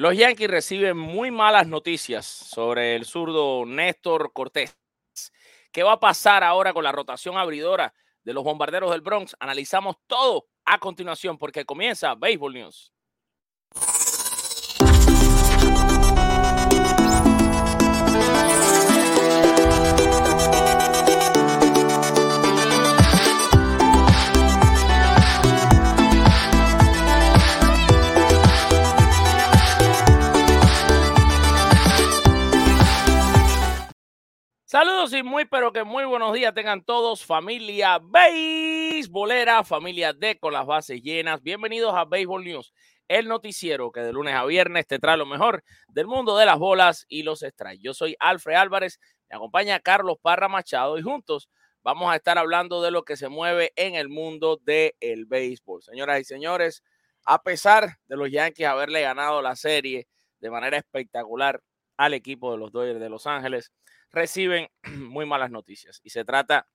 Los Yankees reciben muy malas noticias sobre el zurdo Néstor Cortés. ¿Qué va a pasar ahora con la rotación abridora de los bombarderos del Bronx? Analizamos todo a continuación porque comienza Baseball News. Saludos y muy, pero que muy buenos días tengan todos, familia beisbolera, familia de con las bases llenas. Bienvenidos a Baseball News, el noticiero que de lunes a viernes te trae lo mejor del mundo de las bolas y los strikes. Yo soy Alfred Álvarez, me acompaña Carlos Parra Machado y juntos vamos a estar hablando de lo que se mueve en el mundo del el béisbol. Señoras y señores, a pesar de los Yankees haberle ganado la serie de manera espectacular al equipo de los Dodgers de Los Ángeles, reciben muy malas noticias. Y se trata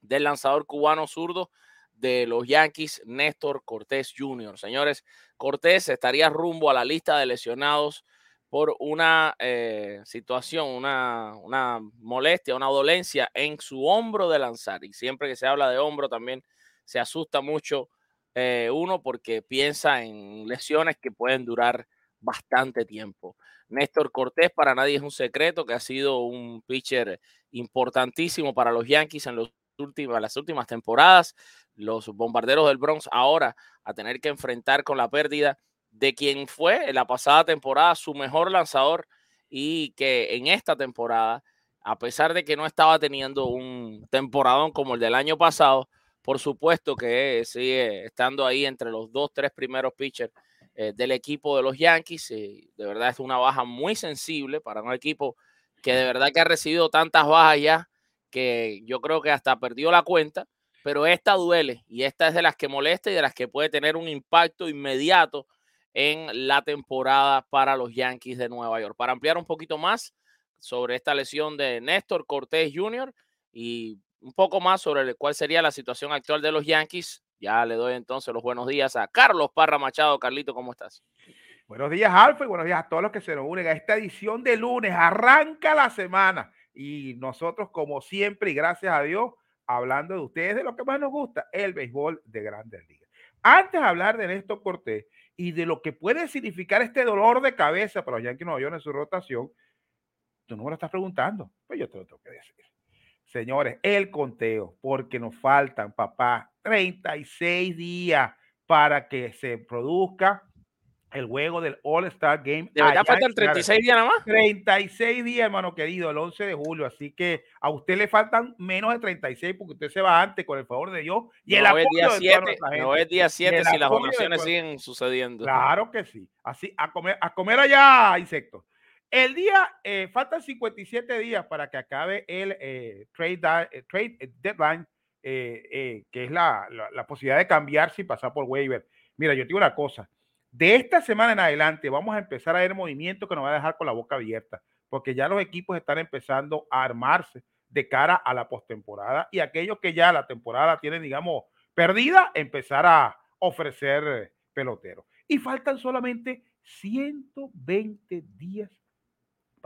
del lanzador cubano zurdo de los Yankees, Néstor Cortés Jr. Señores, Cortés estaría rumbo a la lista de lesionados por una eh, situación, una, molestia, una dolencia en su hombro de lanzar. Y siempre que se habla de hombro también se asusta mucho eh, uno porque piensa en lesiones que pueden durar bastante tiempo. Néstor Cortés para nadie es un secreto que ha sido un pitcher importantísimo para los Yankees en las últimas temporadas. Los bombarderos del Bronx ahora a tener que enfrentar con la pérdida de quien fue en la pasada temporada su mejor lanzador y que en esta temporada, a pesar de que no estaba teniendo un temporadón como el del año pasado, por supuesto que sigue estando ahí entre los dos, tres primeros pitchers eh, del equipo de los Yankees. de verdad es una baja muy sensible para un equipo que de verdad que ha recibido tantas bajas ya que yo creo que hasta perdió la cuenta, pero esta duele y esta es de las que molesta y de las que puede tener un impacto inmediato en la temporada para los Yankees de Nueva York. Para ampliar un poquito más sobre esta lesión de Néstor Cortés Jr. y un poco más sobre cuál sería la situación actual de los Yankees, ya le doy entonces los buenos días a Carlos Parra Machado. Carlito, ¿cómo estás? Buenos días, Alfa, y buenos días a todos los que se nos unen a esta edición de lunes. Arranca la semana y nosotros, como siempre, y gracias a Dios, hablando de ustedes, de lo que más nos gusta, el béisbol de grandes ligas. Antes de hablar de Néstor Cortés y de lo que puede significar este dolor de cabeza para los Yankees Nueva York en su rotación, tú no me lo estás preguntando, pues yo te lo tengo que decir. Señores, el conteo, porque nos faltan, papá, 36 días para que se produzca el juego del All-Star Game. ¿De verdad faltan 36 días nada más? 36 días, hermano querido, el 11 de julio. Así que a usted le faltan menos de 36 porque usted se va antes, con el favor de Dios. Y el es día 7, no es día 7 si las votaciones siguen sucediendo. Claro que sí. Así, a comer, a comer allá insectos. El día, eh, faltan 57 días para que acabe el eh, trade, eh, trade, deadline, que es la, la, posibilidad de cambiarse y pasar por waiver. Mira, yo te digo una cosa. De esta semana en adelante vamos a empezar a ver movimientos que nos va a dejar con la boca abierta, porque ya los equipos están empezando a armarse de cara a la postemporada y aquellos que ya la temporada tienen, digamos, perdida, empezar a ofrecer peloteros. Y faltan solamente 120 días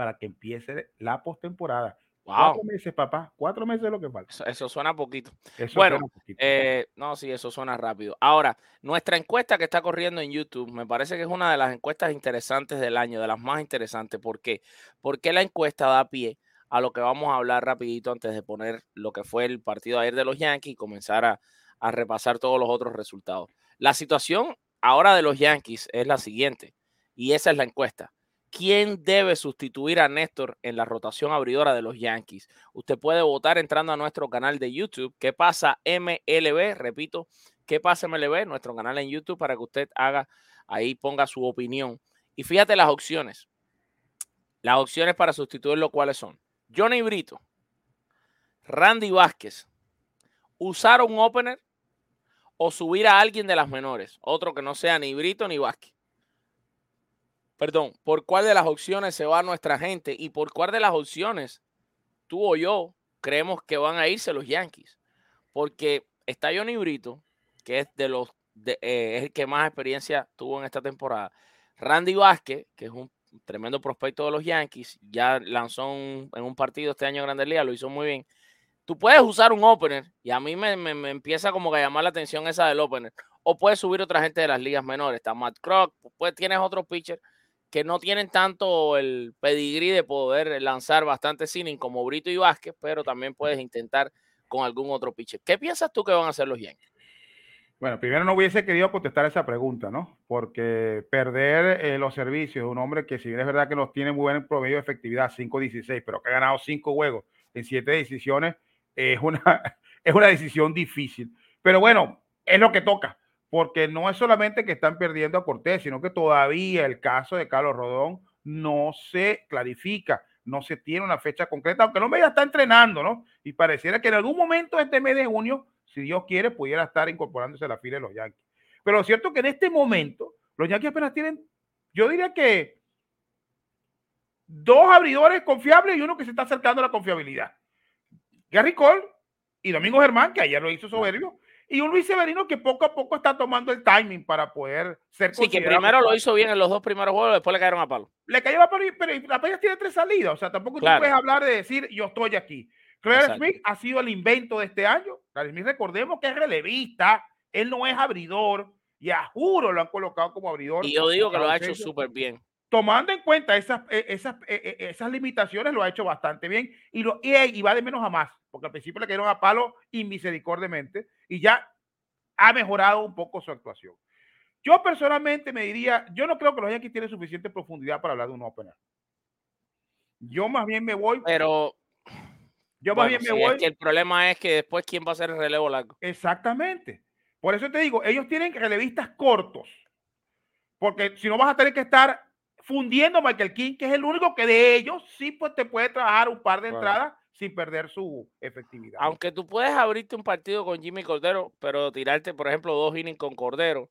para que empiece la postemporada. Cuatro meses, papá. Cuatro meses es lo que falta. Eso, suena poquito. bueno, eh, no, sí, eso suena rápido. Ahora, nuestra encuesta que está corriendo en YouTube, me parece que es una de las encuestas interesantes del año, de las más interesantes. ¿Por qué? Porque la encuesta da pie a lo que vamos a hablar rapidito antes de poner lo que fue el partido ayer de los Yankees y comenzar a, a repasar todos los otros resultados. La situación ahora de los Yankees es la siguiente, y esa es la encuesta. ¿Quién debe sustituir a Néstor en la rotación abridora de los Yankees? Usted puede votar entrando a nuestro canal de YouTube. ¿Qué pasa MLB? Repito, ¿qué pasa MLB? Nuestro canal en YouTube para que usted haga ahí, ponga su opinión. Y fíjate las opciones. Las opciones para sustituirlo, ¿cuáles son? Johnny Brito, Randy Vázquez, usar un opener o subir a alguien de las menores, otro que no sea ni Brito ni Vázquez perdón, por cuál de las opciones se va nuestra gente y por cuál de las opciones tú o yo creemos que van a irse los Yankees. Porque está Johnny Brito, que es de los eh, es el que más experiencia tuvo en esta temporada. Randy Vázquez, que es un tremendo prospecto de los Yankees, ya lanzó en un partido este año en Grandes lo hizo muy bien. Tú puedes usar un opener y a mí me, me, empieza como que a llamar la atención esa del opener. O puedes subir otra gente de las ligas menores. Está Matt Croc, pues tienes otro pitcher que no tienen tanto el pedigrí de poder lanzar bastante sinning como Brito y Vázquez, pero también puedes intentar con algún otro pitcher. ¿Qué piensas tú que van a hacer los Yankees? Bueno, primero no hubiese querido contestar esa pregunta, ¿no? Porque perder eh, los servicios de un hombre que si bien es verdad que nos tiene muy buen promedio de efectividad, 5-16, pero que ha ganado 5 juegos en 7 decisiones, es una, es una decisión difícil. Pero bueno, es lo que toca porque no es solamente que están perdiendo a Cortés, sino que todavía el caso de Carlos Rodón no se clarifica, no se tiene una fecha concreta, aunque no me ya está entrenando, ¿no? Y pareciera que en algún momento este mes de junio, si Dios quiere, pudiera estar incorporándose a la fila de los Yankees. Pero lo cierto es que en este momento, los Yankees apenas tienen, yo diría que dos abridores confiables y uno que se está acercando a la confiabilidad. Gary Cole y Domingo Germán, que ayer lo hizo soberbio, y un Luis Severino que poco a poco está tomando el timing para poder ser Sí, que primero lo hizo bien en los dos primeros juegos, después le cayeron a palo. Le cayó a palo, pero la paya tiene tres salidas, o sea, tampoco tú puedes hablar de decir yo estoy aquí. Claire Smith ha sido el invento de este año. Claire Smith, recordemos que es relevista, él no es abridor, y a juro lo han colocado como abridor. Y yo digo que lo ha hecho súper bien. Tomando en cuenta esas, e, esas, e, e, esas limitaciones, lo ha hecho bastante bien y, lo, y va de menos a más porque al principio le cayeron a palo inmisericordiamente y ya ha mejorado un poco su actuación. Yo personalmente me diría, yo no creo que los Yankees tienen suficiente profundidad para hablar de un opener. Yo más bien me voy. Pero. Yo más bien me voy. que el problema es que después, ¿quién va a hacer el relevo largo? Exactamente. Por eso te digo, ellos tienen relevistas cortos. Porque si no vas a tener que estar fundiendo a Michael King, que es el único que de ellos sí pues, te puede trabajar un par de entradas sin perder su efectividad. Aunque tú puedes abrirte un partido con Jimmy Cordero, pero tirarte, por ejemplo, dos innings con Cordero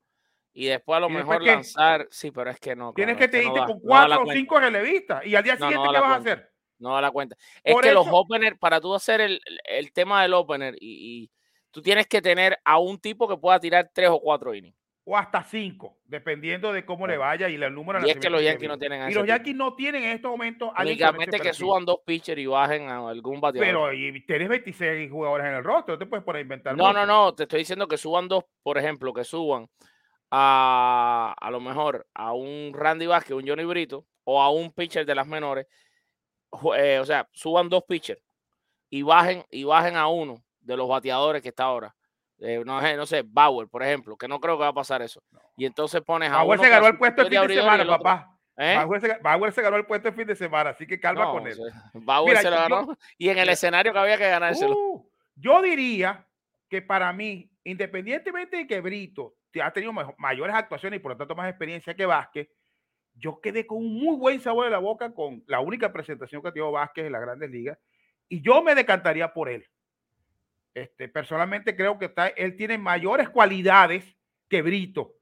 y después a lo mejor lanzar. Sí, pero es que no. Tienes que te irte con cuatro o cinco relevistas y al día siguiente, ¿qué vas a hacer? No da la cuenta. Es que los openers, para tú hacer el, tema del opener, y, y, tú tienes que tener a un tipo que pueda tirar tres o cuatro innings o hasta cinco, dependiendo de cómo le vaya y el número. Y es que los Yankees no tienen Y los Yankees no tienen en estos momentos. Únicamente que suban dos pitchers y bajen a algún bateador. Pero y tienes 26 jugadores en el rostro, no te puedes poner a inventar. No, no, no, te estoy diciendo que suban dos, por ejemplo, que suban a a lo mejor a un Randy Vázquez, un Johnny Brito o a un pitcher de las menores. Eh, o sea, suban dos pitchers y bajen, y bajen a uno de los bateadores que está ahora eh, no, no, sé, Bauer, por ejemplo, que no creo que va a pasar eso. Y entonces pones a. Bauer se ganó el puesto el fin de semana, papá. ¿Eh? Bauer, se, ganó el puesto el fin de semana, así que calma con él. Bauer se lo ganó y en el escenario que había que ganárselo. Uh, yo diría que para mí, independientemente de que Brito ha tenido mayores actuaciones y por lo tanto más experiencia que Vázquez, yo quedé con un muy buen sabor de la boca con la única presentación que dio Vázquez en las grandes ligas y yo me decantaría por él. Este, personalmente creo que está, él tiene mayores cualidades que Brito.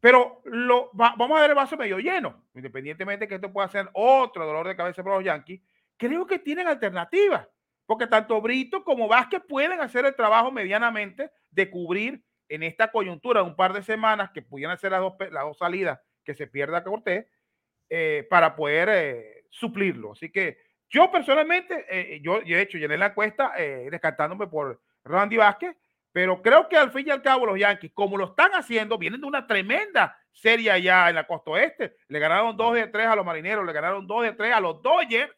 Pero lo, vamos a ver el vaso medio lleno, independientemente que esto pueda ser otro dolor de cabeza para los Yankees. Creo que tienen alternativas. porque tanto Brito como Vázquez pueden hacer el trabajo medianamente de cubrir en esta coyuntura un par de semanas que pudieran ser las dos, las salidas que se pierda Cortés eh, para poder eh, suplirlo. Así que yo personalmente, eh, yo, he hecho, llené la encuesta descartándome por Randy Vázquez, pero creo que al fin y al cabo los Yankees, como lo están haciendo, vienen de una tremenda serie allá en la costa oeste. Le ganaron 2 de 3 a los marineros, le ganaron 2 de 3 a los Dodgers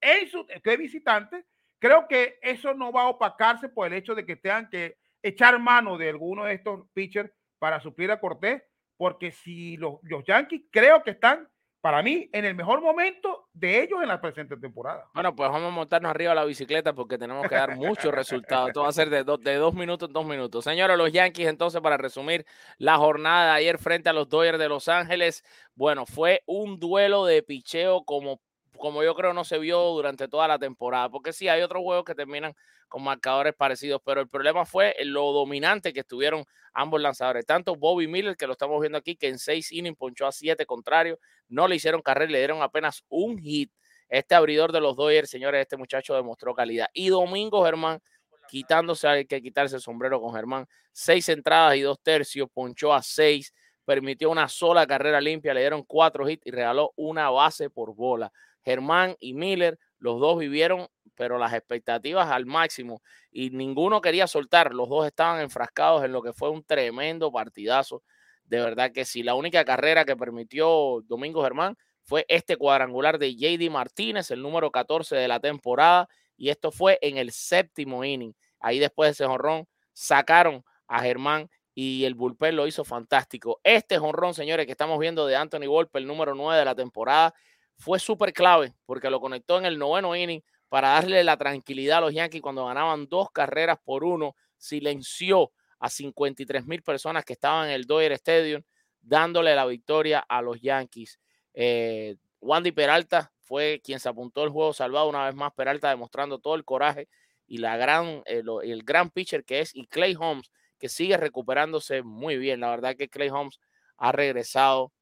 en su que visitante. Creo que eso no va a opacarse por el hecho de que tengan que echar mano de alguno de estos pitchers para suplir a Cortés, porque si los, los Yankees creo que están para mí, en el mejor momento de ellos en la presente temporada. Bueno, pues vamos a montarnos arriba a la bicicleta porque tenemos que dar muchos resultados. Esto va a ser de, dos minutos en dos minutos. Señores, los Yankees, entonces, para resumir la jornada de ayer frente a los Dodgers de Los Ángeles, bueno, fue un duelo de picheo como, como yo creo no se vio durante toda la temporada, porque sí, hay otros juegos que terminan con marcadores parecidos, pero el problema fue lo dominante que estuvieron ambos lanzadores, tanto Bobby Miller, que lo estamos viendo aquí, que en seis innings ponchó a siete contrarios, no le hicieron carrera, le dieron apenas un hit. Este abridor de los Dodgers, señores, este muchacho demostró calidad. Y Domingo Germán, quitándose, hay que quitarse el sombrero con Germán, seis entradas y dos tercios, ponchó a seis, permitió una sola carrera limpia, le dieron cuatro hits y regaló una base por bola. Germán y Miller, los dos vivieron pero las expectativas al máximo y ninguno quería soltar. Los dos estaban enfrascados en lo que fue un tremendo partidazo. De verdad que sí, la única carrera que permitió Domingo Germán fue este cuadrangular de JD Martínez, el número 14 de la temporada, y esto fue en el séptimo inning. Ahí después de ese jonrón sacaron a Germán y el bullpen lo hizo fantástico. Este jonrón, señores, que estamos viendo de Anthony Volpe, el número 9 de la temporada, fue súper clave porque lo conectó en el noveno inning para darle la tranquilidad a los Yankees cuando ganaban dos carreras por uno, silenció a 53 mil personas que estaban en el Dodger Stadium, dándole la victoria a los Yankees. Eh, Wandy Peralta fue quien se apuntó el juego salvado una vez más. Peralta demostrando todo el coraje y la gran, eh, el gran pitcher que es, y Clay Holmes, que sigue recuperándose muy bien. La verdad que Clay Holmes ha regresado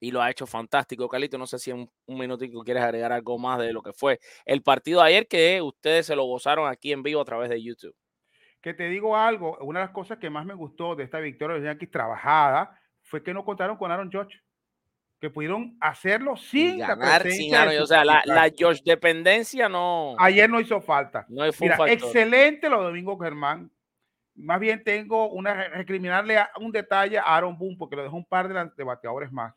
y lo ha hecho fantástico. Calito, no sé si en un minutito quieres agregar algo más de lo que fue el partido de ayer que ustedes se lo gozaron aquí en vivo a través de YouTube. Que te digo algo, una de las cosas que más me gustó de esta victoria de los Yankees trabajada fue que no contaron con Aaron George. Que pudieron hacerlo sin ganar sin Aaron, O sea, la, la George dependencia no. Ayer no hizo falta. No Mira, excelente lo de Domingo Germán. Más bien tengo una recriminarle un detalle a Aaron Boone porque lo dejó un par de, de bateadores más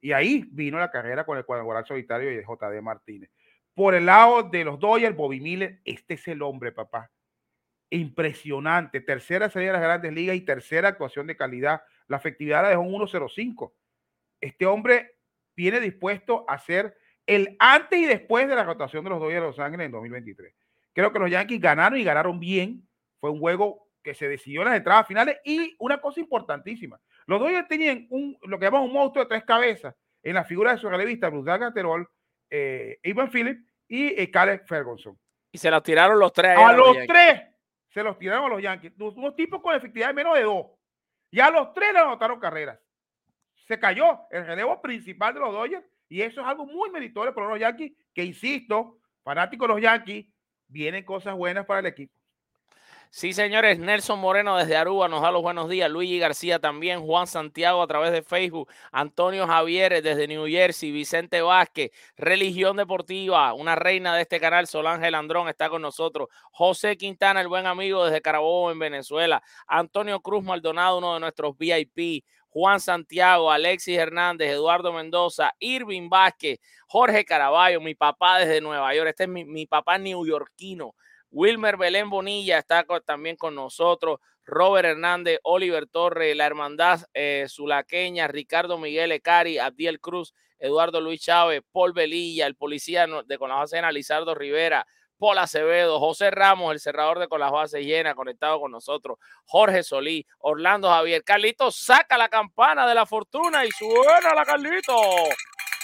y ahí vino la carrera con el cuadrangular solitario y el JD Martínez. Por el lado de los Dodgers, Bobby Miller, este es el hombre, papá. Impresionante. Tercera salida de las grandes ligas y tercera actuación de calidad. La efectividad la dejó en 1.05. Este hombre viene dispuesto a ser el antes y después de la rotación de los Dodgers de Los Ángeles en 2023. Creo que los Yankees ganaron y ganaron bien. Fue un juego que se decidió en las entradas finales y una cosa importantísima. Los Dodgers tenían un, lo que llamamos un monstruo de tres cabezas en la figura de su relevista Bruce Gaterol, eh, Ivan Phillips y eh, Caleb Ferguson. Y se los tiraron los tres. A, los, tres se los tiraron a los Yankees. Unos tipos con efectividad de menos de dos. Y a los tres le anotaron carreras. Se cayó el relevo principal de los Dodgers y eso es algo muy meritorio para los Yankees, que insisto, fanáticos de los Yankees, vienen cosas buenas para el equipo. Sí, señores, Nelson Moreno desde Aruba nos da los buenos días, Luigi García también, Juan Santiago a través de Facebook, Antonio Javier desde New Jersey, Vicente Vázquez, Religión Deportiva, una reina de este canal, Solange Landrón está con nosotros, José Quintana, el buen amigo desde Carabobo en Venezuela, Antonio Cruz Maldonado, uno de nuestros VIP, Juan Santiago, Alexis Hernández, Eduardo Mendoza, Irving Vázquez, Jorge Caraballo, mi papá desde Nueva York, este es mi, mi papá neoyorquino. Wilmer Belén Bonilla está también con nosotros. Robert Hernández, Oliver Torre, la Hermandad eh, Zulaqueña, Ricardo Miguel Ecari, Abdiel Cruz, Eduardo Luis Chávez, Paul Velilla, el policía de Con la Lizardo Rivera, Paul Acevedo, José Ramos, el cerrador de Con las Bases Llenas, conectado con nosotros, Jorge Solí, Orlando Javier. Carlito, saca la campana de la fortuna y suena la Carlito.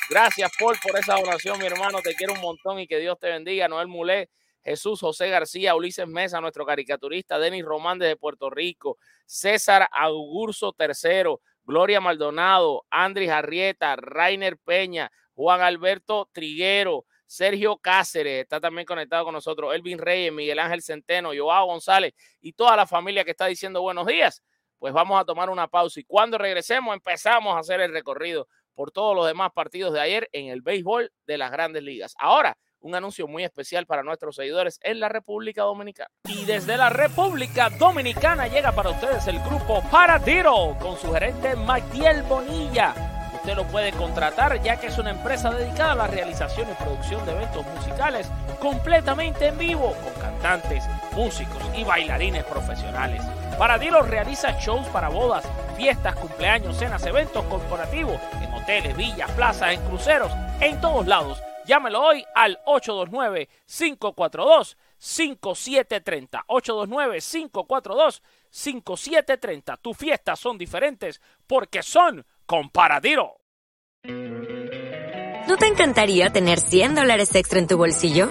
Gracias, Paul, por esa oración, mi hermano. Te quiero un montón y que Dios te bendiga. Noel Mulé, Jesús José García, Ulises Mesa, nuestro caricaturista, Denis Román desde Puerto Rico, César Augurso III, Gloria Maldonado, Andrés Arrieta, Rainer Peña, Juan Alberto Triguero, Sergio Cáceres está también conectado con nosotros, Elvin Reyes, Miguel Ángel Centeno, Joao González y toda la familia que está diciendo buenos días. Pues vamos a tomar una pausa y cuando regresemos empezamos a hacer el recorrido por todos los demás partidos de ayer en el béisbol de las grandes ligas. Ahora, un anuncio muy especial para nuestros seguidores en la República Dominicana. Y desde la República Dominicana llega para ustedes el grupo Paradiro con su gerente Magdiel Bonilla. Usted lo puede contratar ya que es una empresa dedicada a la realización y producción de eventos musicales completamente en vivo con cantantes, músicos y bailarines profesionales. Paradiro realiza shows para bodas, fiestas, cumpleaños, cenas, eventos corporativos en hoteles, villas, plazas, en cruceros, en todos lados Llámelo hoy al 829-542-5730. 829-542-5730. Tus fiestas son diferentes porque son con Paradiro. ¿No te encantaría tener 100 dólares extra en tu bolsillo?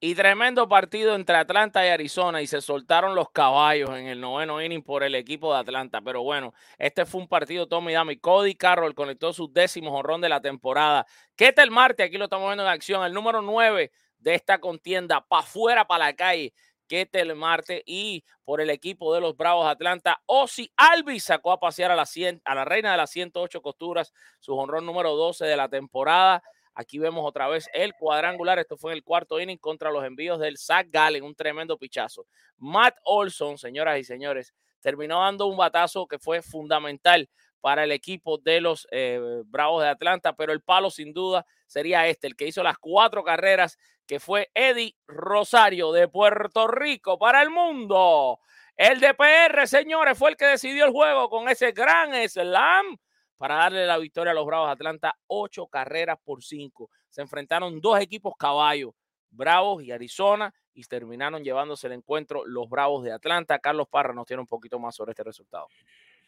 Y tremendo partido entre Atlanta y Arizona y se soltaron los caballos en el noveno inning por el equipo de Atlanta. Pero bueno, este fue un partido Tommy Dami. Cody Carroll conectó su décimo jonrón de la temporada. ¿Qué tal Marte? Aquí lo estamos viendo en acción. El número 9 de esta contienda para afuera, para la calle, que Telemarte y por el equipo de los Bravos de Atlanta. Ozzy Alvis sacó a pasear a la, a la reina de las 108 costuras, su honrón número 12 de la temporada. Aquí vemos otra vez el cuadrangular. Esto fue en el cuarto inning contra los envíos del Zach Gallen, un tremendo pichazo. Matt Olson, señoras y señores, terminó dando un batazo que fue fundamental para el equipo de los eh, Bravos de Atlanta, pero el palo sin duda sería este, el que hizo las cuatro carreras que fue Eddie Rosario de Puerto Rico para el mundo. El DPR, señores, fue el que decidió el juego con ese gran slam para darle la victoria a los Bravos de Atlanta, ocho carreras por cinco. Se enfrentaron dos equipos caballos, Bravos y Arizona, y terminaron llevándose el encuentro los Bravos de Atlanta. Carlos Parra nos tiene un poquito más sobre este resultado.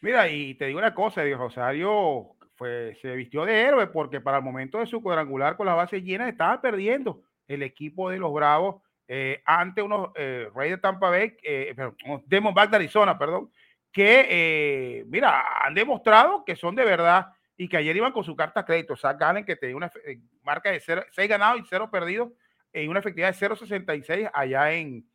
Mira, y te digo una cosa, Eddie Rosario se vistió de héroe porque para el momento de su cuadrangular con las bases llenas estaba perdiendo el equipo de los Bravos eh, ante unos eh, Reyes de Tampa Bay, eh, perdón, Back de Arizona, perdón, que, eh, mira, han demostrado que son de verdad y que ayer iban con su carta crédito. Zach Gallen, que tenía una marca de 6 ganados y 0 perdidos en una efectividad de 0.66 allá en,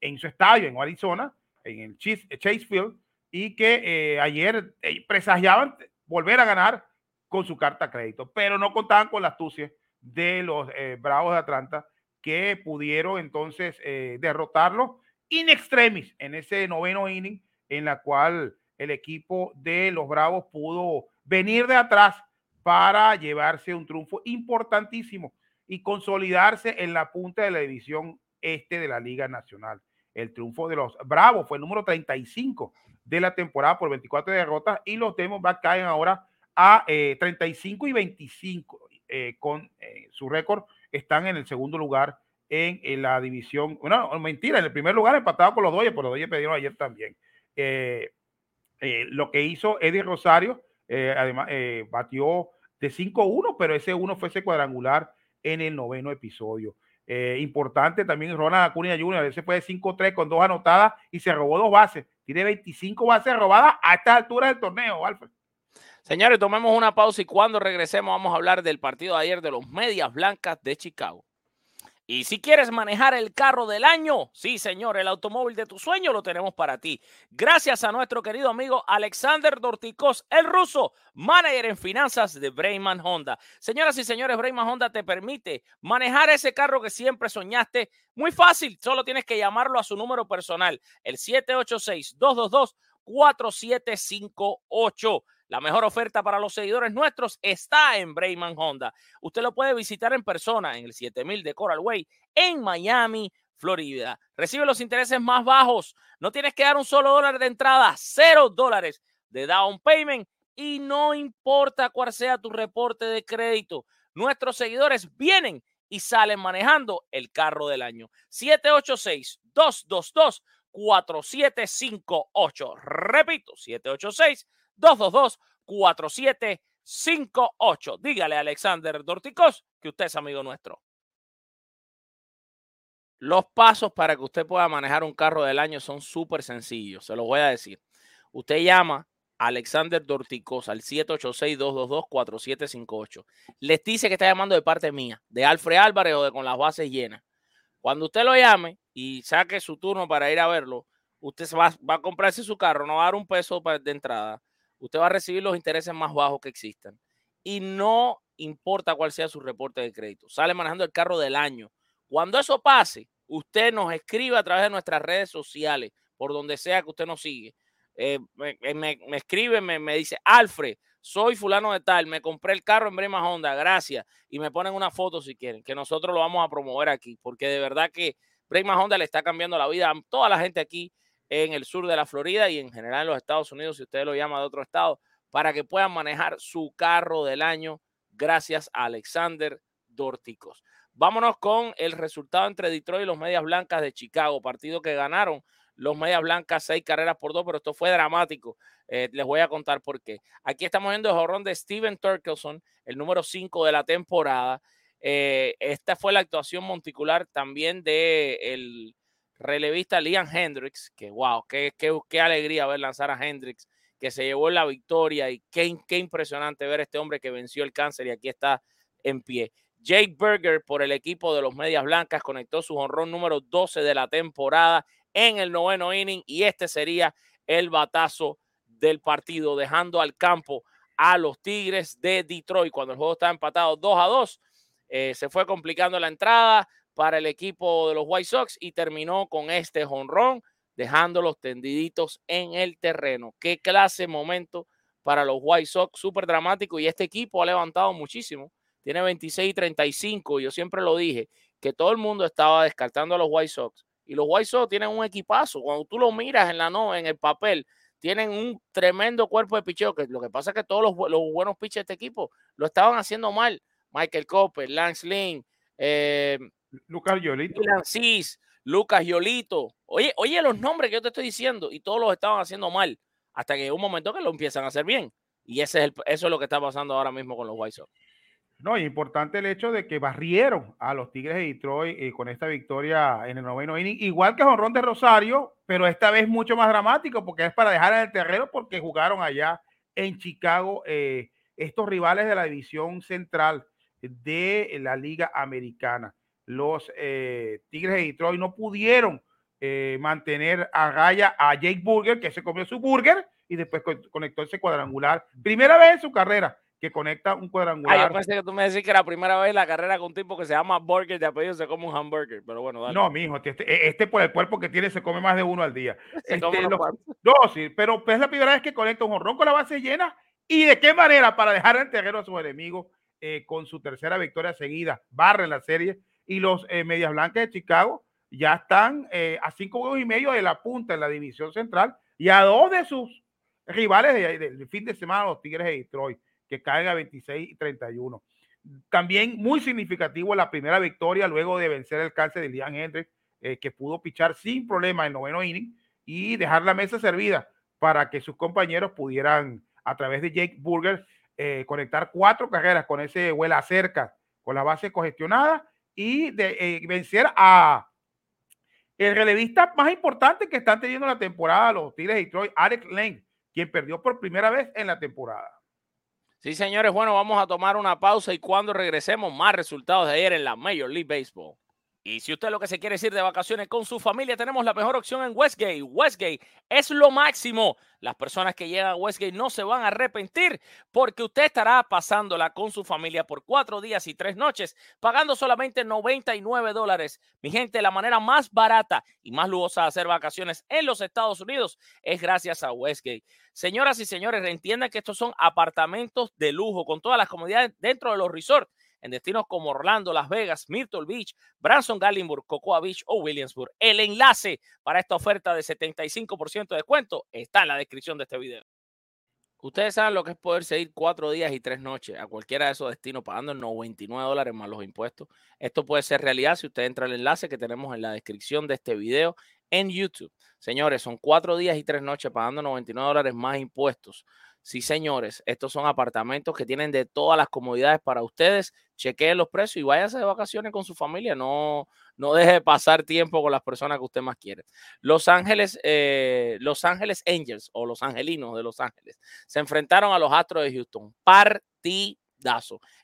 en su estadio, en Arizona, en el Chase, Field, y que ayer presagiaban volver a ganar con su carta crédito, pero no contaban con la astucia de los eh, Bravos de Atlanta que pudieron entonces eh, derrotarlo in extremis en ese noveno inning en la cual el equipo de los Bravos pudo venir de atrás para llevarse un triunfo importantísimo y consolidarse en la punta de la división este de la Liga Nacional. El triunfo de los Bravos fue el número 35 de la temporada por 24 derrotas y los Diamondbacks caen ahora a 35 eh, y 25. Eh, con eh, su récord, están en el segundo lugar en, la división. Bueno, mentira, en el primer lugar empatado con los Dodgers, pero los Dodgers perdieron ayer también. Eh, lo que hizo Eddie Rosario, además, batió de 5-1, pero ese uno fue ese cuadrangular en el noveno episodio. importante también Ronald Acuña Jr., ese fue de 5-3 con dos anotadas y se robó dos bases. Tiene 25 bases robadas a estas alturas del torneo, Alfred. Señores, tomemos una pausa y cuando regresemos vamos a hablar del partido de ayer de los Medias Blancas de Chicago. Y si quieres manejar el carro del año, sí, señor, el automóvil de tu sueño lo tenemos para ti. Gracias a nuestro querido amigo Alexander Dorticos, el ruso, manager en finanzas de Brayman Honda. Señoras y señores, Brayman Honda te permite manejar ese carro que siempre soñaste. Muy fácil, solo tienes que llamarlo a su número personal, el 786-222-4758. La mejor oferta para los seguidores nuestros está en Brayman Honda. Usted lo puede visitar en persona en el 7000 de Coral Way en Miami, Florida. Recibe los intereses más bajos. No tienes que dar un solo dólar de entrada, cero dólares de down payment y no importa cuál sea tu reporte de crédito. Nuestros seguidores vienen y salen manejando el carro del año. 786-222-4758. Repito, 786 222-4758. Dígale a Alexander Dorticos que usted es amigo nuestro. Los pasos para que usted pueda manejar un carro del año son súper sencillos, se los voy a decir. Usted llama a Alexander Dorticos al 786-222-4758. Les dice que está llamando de parte mía, de Alfred Álvarez o de con las bases llenas. Cuando usted lo llame y saque su turno para ir a verlo, usted va, va a comprarse su carro, no va a dar un peso de entrada. Usted va a recibir los intereses más bajos que existan. Y no importa cuál sea su reporte de crédito. Sale manejando el carro del año cuando eso pase, usted nos escribe a través de nuestras redes sociales, por donde sea que usted nos sigue. Eh, eh, me, escribe, me, dice, Alfred, soy fulano de tal, me compré el carro en Brema Honda, gracias. Y me ponen una foto si quieren, que nosotros lo vamos a promover aquí, porque de verdad que Brema Honda le está cambiando la vida a toda la gente aquí en el sur de la Florida y en general en los Estados Unidos, si usted lo llama de otro estado, para que puedan manejar su carro del año gracias a Alexander Dorticos. Vámonos con el resultado entre Detroit y los Medias Blancas de Chicago, partido que ganaron los Medias Blancas seis carreras por dos, pero esto fue dramático. Eh, les voy a contar por qué. Aquí estamos viendo el jorrón de Steven Turkelson, el número cinco de la temporada. Eh, esta fue la actuación monticular también de el relevista Liam Hendricks, que wow, qué, qué, alegría ver lanzar a Hendricks, que se llevó la victoria y qué, qué impresionante ver este hombre que venció el cáncer y aquí está en pie. Jake Berger por el equipo de los Medias Blancas conectó su honrón número 12 de la temporada en el noveno inning y este sería el batazo del partido, dejando al campo a los Tigres de Detroit cuando el juego estaba empatado 2 a 2. Eh, se fue complicando la entrada para el equipo de los White Sox y terminó con este honrón, dejándolos tendiditos en el terreno. Qué clase momento para los White Sox, súper dramático y este equipo ha levantado muchísimo tiene 26 y 35. Yo siempre lo dije, que todo el mundo estaba descartando a los White Sox. Y los White Sox tienen un equipazo. Cuando tú lo miras en la no, en el papel, tienen un tremendo cuerpo de picheo. Que lo que pasa es que todos los, buenos pitchers de este equipo lo estaban haciendo mal. Michael Copper, Lance Lynn, eh, Lucas Yolito. Lucas Yolito. Oye, oye los nombres que yo te estoy diciendo y todos los estaban haciendo mal. Hasta que un momento que lo empiezan a hacer bien. Y ese es eso es lo que está pasando ahora mismo con los White Sox. No, y importante el hecho de que barrieron a los Tigres de Detroit eh, con esta victoria en el noveno inning, igual que Jonrón de Rosario, pero esta vez mucho más dramático porque es para dejar en el terreno porque jugaron allá en Chicago eh, estos rivales de la división central de la Liga Americana. Los eh, Tigres de Detroit no pudieron mantener a raya a Jake Burger, que se comió su burger y después conectó ese cuadrangular. Primera vez en su carrera que conecta un cuadrangular. Ah, yo pensé que tú me decías que la primera vez la carrera con un tipo que se llama Burger de apellido se come un hamburger, pero bueno, dale. No, mijo, este, este, este por el cuerpo que tiene se come más de uno al día. Este, no, sí, pero es la primera vez que conecta un jorrón con la base llena y de qué manera para dejar en terreno a sus enemigos eh, con su tercera victoria seguida, barra en la serie y los eh, Medias Blancas de Chicago ya están eh, a cinco juegos y medio de la punta en la división central y a dos de sus rivales del fin de semana, los Tigres de Detroit que caen a 26 y 31. También muy significativo la primera victoria luego de vencer el cáncer de Liam Hendricks, eh, que pudo pichar sin problema el noveno inning y dejar la mesa servida para que sus compañeros pudieran, a través de Jake Burger, eh, conectar cuatro carreras con ese vuela cerca, con la base congestionada y de, eh, vencer a el relevista más importante que están teniendo la temporada, los Tigres de Detroit, Alex Lane, quien perdió por primera vez en la temporada. Sí, señores, bueno, vamos a tomar una pausa y cuando regresemos, más resultados de ayer en la Major League Baseball. Y si usted lo que se quiere ir de vacaciones con su familia, tenemos la mejor opción en Westgate. Westgate es lo máximo. Las personas que llegan a Westgate no se van a arrepentir porque usted estará pasándola con su familia por cuatro días y tres noches, pagando solamente 99 dólares. Mi gente, la manera más barata y más lujosa de hacer vacaciones en los Estados Unidos es gracias a Westgate. Señoras y señores, entiendan que estos son apartamentos de lujo con todas las comodidades dentro de los resorts en destinos como Orlando, Las Vegas, Myrtle Beach, Branson, Gallenburg, Cocoa Beach o Williamsburg. El enlace para esta oferta de 75% de descuento está en la descripción de este video. Ustedes saben lo que es poder seguir cuatro días y tres noches a cualquiera de esos destinos pagando 99 dólares más los impuestos. Esto puede ser realidad si usted entra al enlace que tenemos en la descripción de este video en YouTube. Señores, son cuatro días y tres noches pagando 99 dólares más impuestos. Sí, señores, estos son apartamentos que tienen de todas las comodidades para ustedes. Chequeen los precios y váyase de vacaciones con su familia. No, no deje pasar tiempo con las personas que usted más quiere. Los Ángeles, eh, Los Ángeles Angels o Los Angelinos de Los Ángeles se enfrentaron a los Astros de Houston. Partido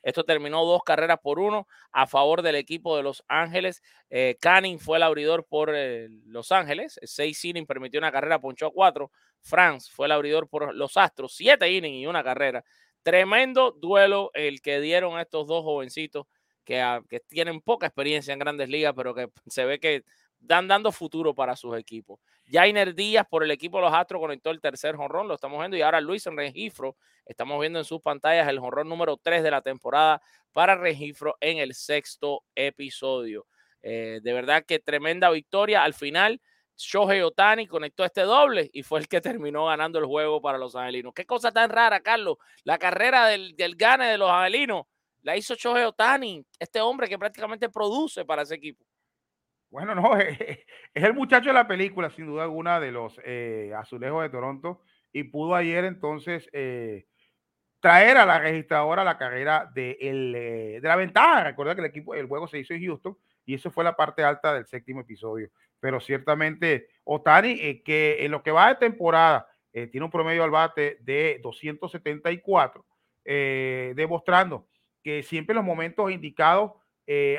esto terminó dos carreras por uno a favor del equipo de Los Ángeles. Eh, Canning fue el abridor por eh, Los Ángeles. Seis innings permitió una carrera, ponchó a cuatro. Franz fue el abridor por los Astros. Siete innings y una carrera. Tremendo duelo el que dieron estos dos jovencitos que, ah, que tienen poca experiencia en grandes ligas, pero que se ve que dan dando futuro para sus equipos. Jainer Díaz por el equipo de los Astros conectó el tercer jonrón, lo estamos viendo, y ahora Luis en registro, estamos viendo en sus pantallas el jonrón número 3 de la temporada para registro en el sexto episodio. Eh, de verdad que tremenda victoria. Al final, Shohei Otani conectó este doble y fue el que terminó ganando el juego para los angelinos. Qué cosa tan rara, Carlos. La carrera del, del gane de los angelinos la hizo Shohei Otani, este hombre que prácticamente produce para ese equipo. Bueno, no, es, el muchacho de la película, sin duda alguna, de los eh, azulejos de Toronto. Y pudo ayer entonces eh, traer a la registradora la carrera de, el, eh, de la ventaja. Recuerda que el equipo, el juego se hizo en Houston y eso fue la parte alta del séptimo episodio. Pero ciertamente, Otani, que en lo que va de temporada, tiene un promedio al bate de 274, demostrando que siempre en los momentos indicados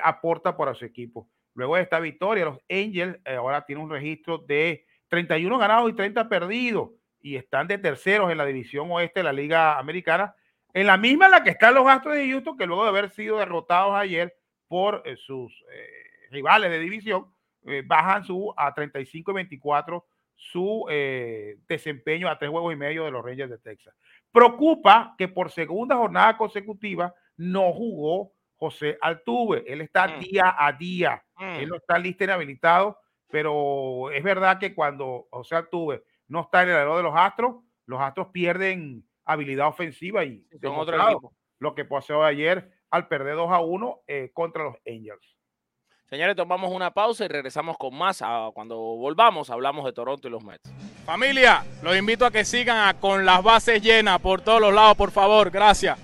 aporta para su equipo. Luego de esta victoria, los Angels eh, ahora tienen un registro de 31 ganados y 30 perdidos y están de terceros en la división oeste de la Liga Americana, en la misma en la que están los Astros de Houston, que luego de haber sido derrotados ayer por eh, sus eh, rivales de división, bajan su a 35 y 24 su desempeño a tres huevos y medio de los Rangers de Texas. Preocupa que por segunda jornada consecutiva no jugó José Altuve. Él está mm. día a día. Él mm. no está listo y habilitado, pero es verdad que cuando José Altuve no está en el lado de los Astros, los Astros pierden habilidad ofensiva y son otro equipo. lo que pasó ayer al perder 2 a 1 eh, contra los Angels. Señores, tomamos una pausa y regresamos con más. Ah, cuando volvamos, hablamos de Toronto y los Mets. Familia, los invito a que sigan con las bases llenas por todos los lados, por favor. Gracias.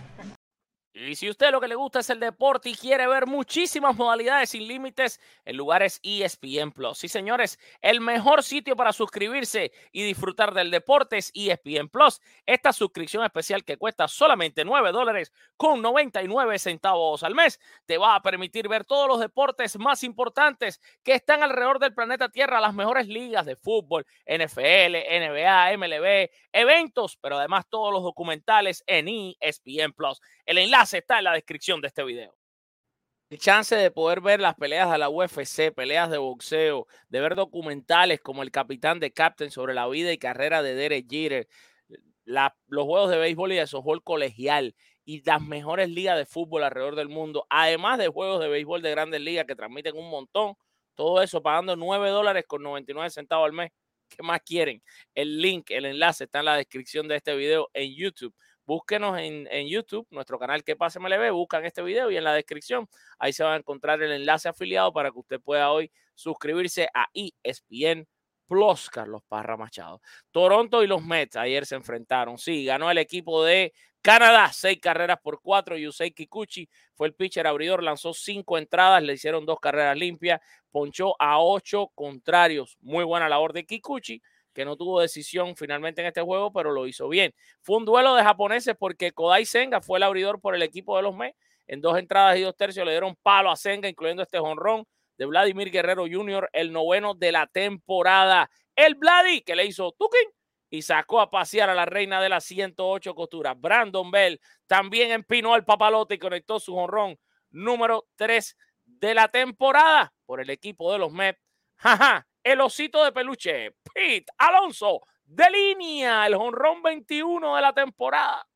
Y si usted lo que le gusta es el deporte y quiere ver muchísimas modalidades sin límites, el lugar es ESPN Plus. Sí, señores, el mejor sitio para suscribirse y disfrutar del deporte es ESPN Plus. Esta suscripción especial que cuesta solamente 9 dólares con 99 centavos al mes te va a permitir ver todos los deportes más importantes que están alrededor del planeta Tierra, las mejores ligas de fútbol, NFL, NBA, MLB, eventos, pero además todos los documentales en ESPN Plus. El enlace está en la descripción de este video. El chance de poder ver las peleas de la UFC, peleas de boxeo, de ver documentales como El Capitán de Captain sobre la vida y carrera de Derek Jeter, los juegos de béisbol y de softball colegial y las mejores ligas de fútbol alrededor del mundo, además de juegos de béisbol de grandes ligas que transmiten un montón, todo eso pagando 9 dólares con 99 centavos al mes. ¿Qué más quieren? El link, el enlace está en la descripción de este video en YouTube búsquenos en, YouTube, nuestro canal Que Pase MLB, buscan este video y en la descripción ahí se va a encontrar el enlace afiliado para que usted pueda hoy suscribirse a ESPN Plus, Carlos Parra Machado. Toronto y los Mets ayer se enfrentaron. Sí, ganó el equipo de Canadá, seis carreras por cuatro. Yusei Kikuchi fue el pitcher abridor, lanzó cinco entradas, le hicieron dos carreras limpias, ponchó a ocho contrarios. Muy buena labor de Kikuchi que no tuvo decisión finalmente en este juego, pero lo hizo bien. Fue un duelo de japoneses porque Kodai Senga fue el abridor por el equipo de los Mets. En dos entradas y dos tercios le dieron palo a Senga, incluyendo este jonrón de Vladimir Guerrero Jr., el noveno de la temporada. El Vladi que le hizo Tukin y sacó a pasear a la reina de las 108 costuras. Brandon Bell también empinó al papalote y conectó su jonrón número 3 de la temporada por el equipo de los Mets. Jaja, el osito de peluche, Pete Alonso, de línea, el jonrón 21 de la temporada.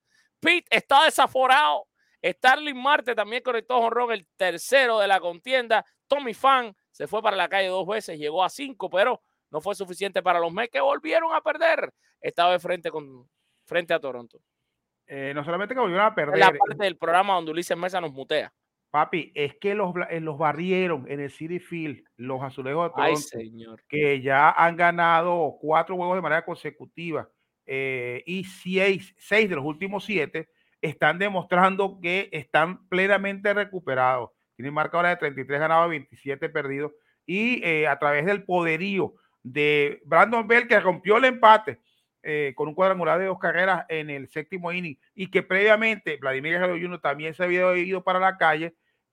Pete está desaforado. Starling Marte también conectó jonrón, el tercero de la contienda. Tommy Fan se fue para la calle dos veces, llegó a cinco, pero no fue suficiente para los Mets que volvieron a perder. Estaba de frente, con, frente a Toronto. Eh, no solamente que volvieron a perder. la parte del programa donde Ulises Mesa nos mutea. Papi, es que los, eh, los barrieron en el City Field, los azulejos de Ay, Toronto, señor. que ya han ganado cuatro juegos de manera consecutiva eh, y seis, seis de los últimos siete están demostrando que están plenamente recuperados. Tienen marca ahora de 33 ganados, 27 perdidos. Y eh, a través del poderío de Brandon Bell, que rompió el empate eh, con un cuadrangular de dos carreras en el séptimo inning, y que previamente Vladimir Guerrero Jr. también se había ido para la calle.